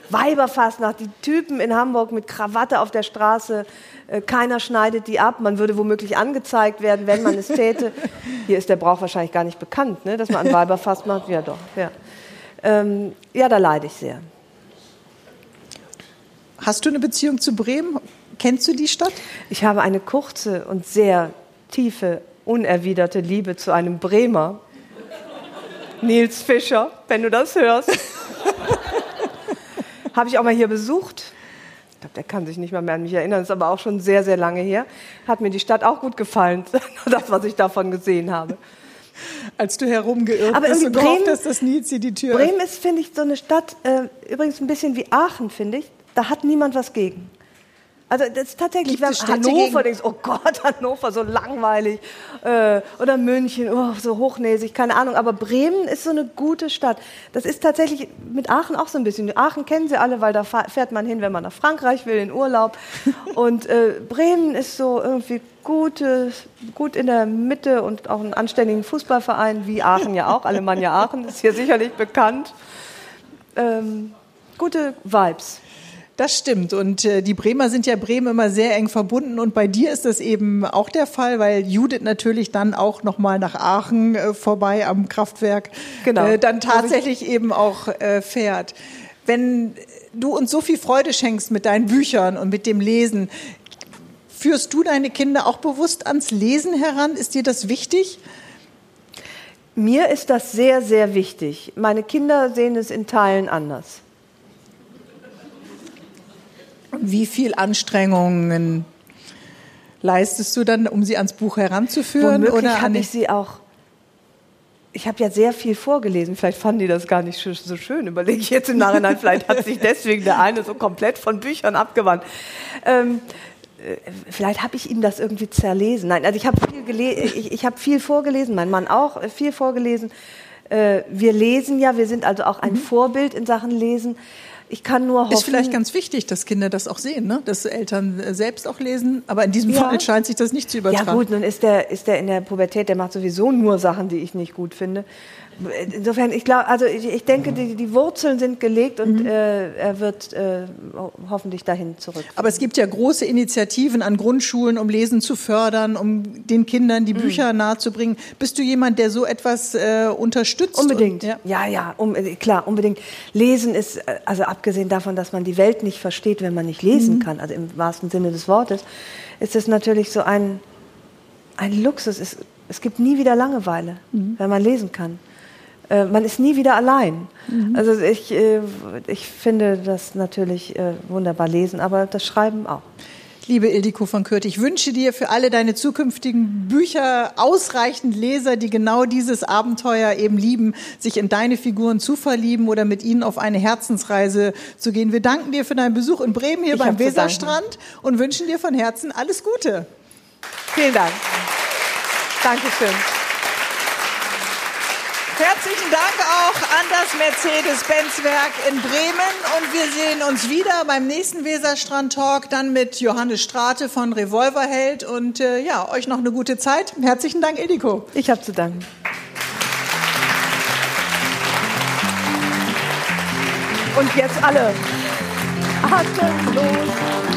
Weiberfastnacht, die Typen in Hamburg mit Krawatte auf der Straße, äh, keiner schneidet die ab. Man würde womöglich angezeigt werden, wenn man es täte. Hier ist der Brauch wahrscheinlich gar nicht bekannt, ne? dass man an Weiberfast macht. Ja, doch. Ja. Ähm, ja, da leide ich sehr. Hast du eine Beziehung zu Bremen? Kennst du die Stadt? Ich habe eine kurze und sehr tiefe, unerwiderte Liebe zu einem Bremer. Nils Fischer, wenn du das hörst. Habe ich auch mal hier besucht. Ich glaube, der kann sich nicht mal mehr an mich erinnern, ist aber auch schon sehr, sehr lange her. Hat mir die Stadt auch gut gefallen, das, was ich davon gesehen habe. Als du herumgeirrt aber bist und Bremen, gehofft hast, dass dir die Tür Bremen ist, finde ich, so eine Stadt, äh, übrigens ein bisschen wie Aachen, finde ich. Da hat niemand was gegen. Also das ist tatsächlich, wenn Hannover denkst, oh Gott, Hannover, so langweilig. Äh, oder München, oh, so hochnäsig, keine Ahnung. Aber Bremen ist so eine gute Stadt. Das ist tatsächlich mit Aachen auch so ein bisschen. Aachen kennen sie alle, weil da fährt man hin, wenn man nach Frankreich will, in Urlaub. Und äh, Bremen ist so irgendwie gut, gut in der Mitte und auch einen anständigen Fußballverein, wie Aachen ja auch. Alemannia Aachen ist hier sicherlich bekannt. Ähm, gute Vibes. Das stimmt. Und äh, die Bremer sind ja Bremen immer sehr eng verbunden. Und bei dir ist das eben auch der Fall, weil Judith natürlich dann auch nochmal nach Aachen äh, vorbei am Kraftwerk genau. äh, dann tatsächlich eben auch äh, fährt. Wenn du uns so viel Freude schenkst mit deinen Büchern und mit dem Lesen, führst du deine Kinder auch bewusst ans Lesen heran? Ist dir das wichtig? Mir ist das sehr, sehr wichtig. Meine Kinder sehen es in Teilen anders. Wie viel Anstrengungen leistest du dann, um sie ans Buch heranzuführen? Womöglich oder habe ich sie auch. Ich habe ja sehr viel vorgelesen. Vielleicht fanden die das gar nicht so schön. Überlege ich jetzt im Nachhinein. Vielleicht hat sich deswegen der eine so komplett von Büchern abgewandt. Ähm, äh, vielleicht habe ich ihm das irgendwie zerlesen. Nein, also ich habe viel, ich, ich hab viel vorgelesen, mein Mann auch äh, viel vorgelesen. Äh, wir lesen ja, wir sind also auch ein mhm. Vorbild in Sachen Lesen. Ich kann nur hoffen. Ist vielleicht ganz wichtig, dass Kinder das auch sehen, ne? dass Eltern äh, selbst auch lesen. Aber in diesem ja. Fall scheint sich das nicht zu übertragen. Ja gut, nun ist der, ist der in der Pubertät, der macht sowieso nur Sachen, die ich nicht gut finde. Insofern, ich glaube, also ich, ich denke, die, die, Wurzeln sind gelegt und mhm. äh, er wird äh, hoffentlich dahin zurück. Aber es gibt ja große Initiativen an Grundschulen, um Lesen zu fördern, um den Kindern die mhm. Bücher mhm. nahezubringen. Bist du jemand, der so etwas äh, unterstützt? Unbedingt. Und, ja, ja, ja um, äh, klar, unbedingt. Lesen ist, äh, also abgesehen davon, dass man die Welt nicht versteht, wenn man nicht lesen mhm. kann, also im wahrsten Sinne des Wortes, ist es natürlich so ein, ein Luxus. Es, es gibt nie wieder Langeweile, mhm. wenn man lesen kann. Äh, man ist nie wieder allein. Mhm. Also ich, äh, ich finde das natürlich äh, wunderbar lesen, aber das Schreiben auch. Liebe Ildiko von Kürth, ich wünsche dir für alle deine zukünftigen Bücher ausreichend Leser, die genau dieses Abenteuer eben lieben, sich in deine Figuren zu verlieben oder mit ihnen auf eine Herzensreise zu gehen. Wir danken dir für deinen Besuch in Bremen hier ich beim Weserstrand und wünschen dir von Herzen alles Gute. Vielen Dank. Dankeschön. Herzlichen Dank auch an das Mercedes-Benz-Werk in Bremen und wir sehen uns wieder beim nächsten Weserstrand-Talk, dann mit Johannes Strate von Revolverheld und äh, ja, euch noch eine gute Zeit. Herzlichen Dank, Ediko. Ich habe zu danken. Und jetzt alle. Atemlos.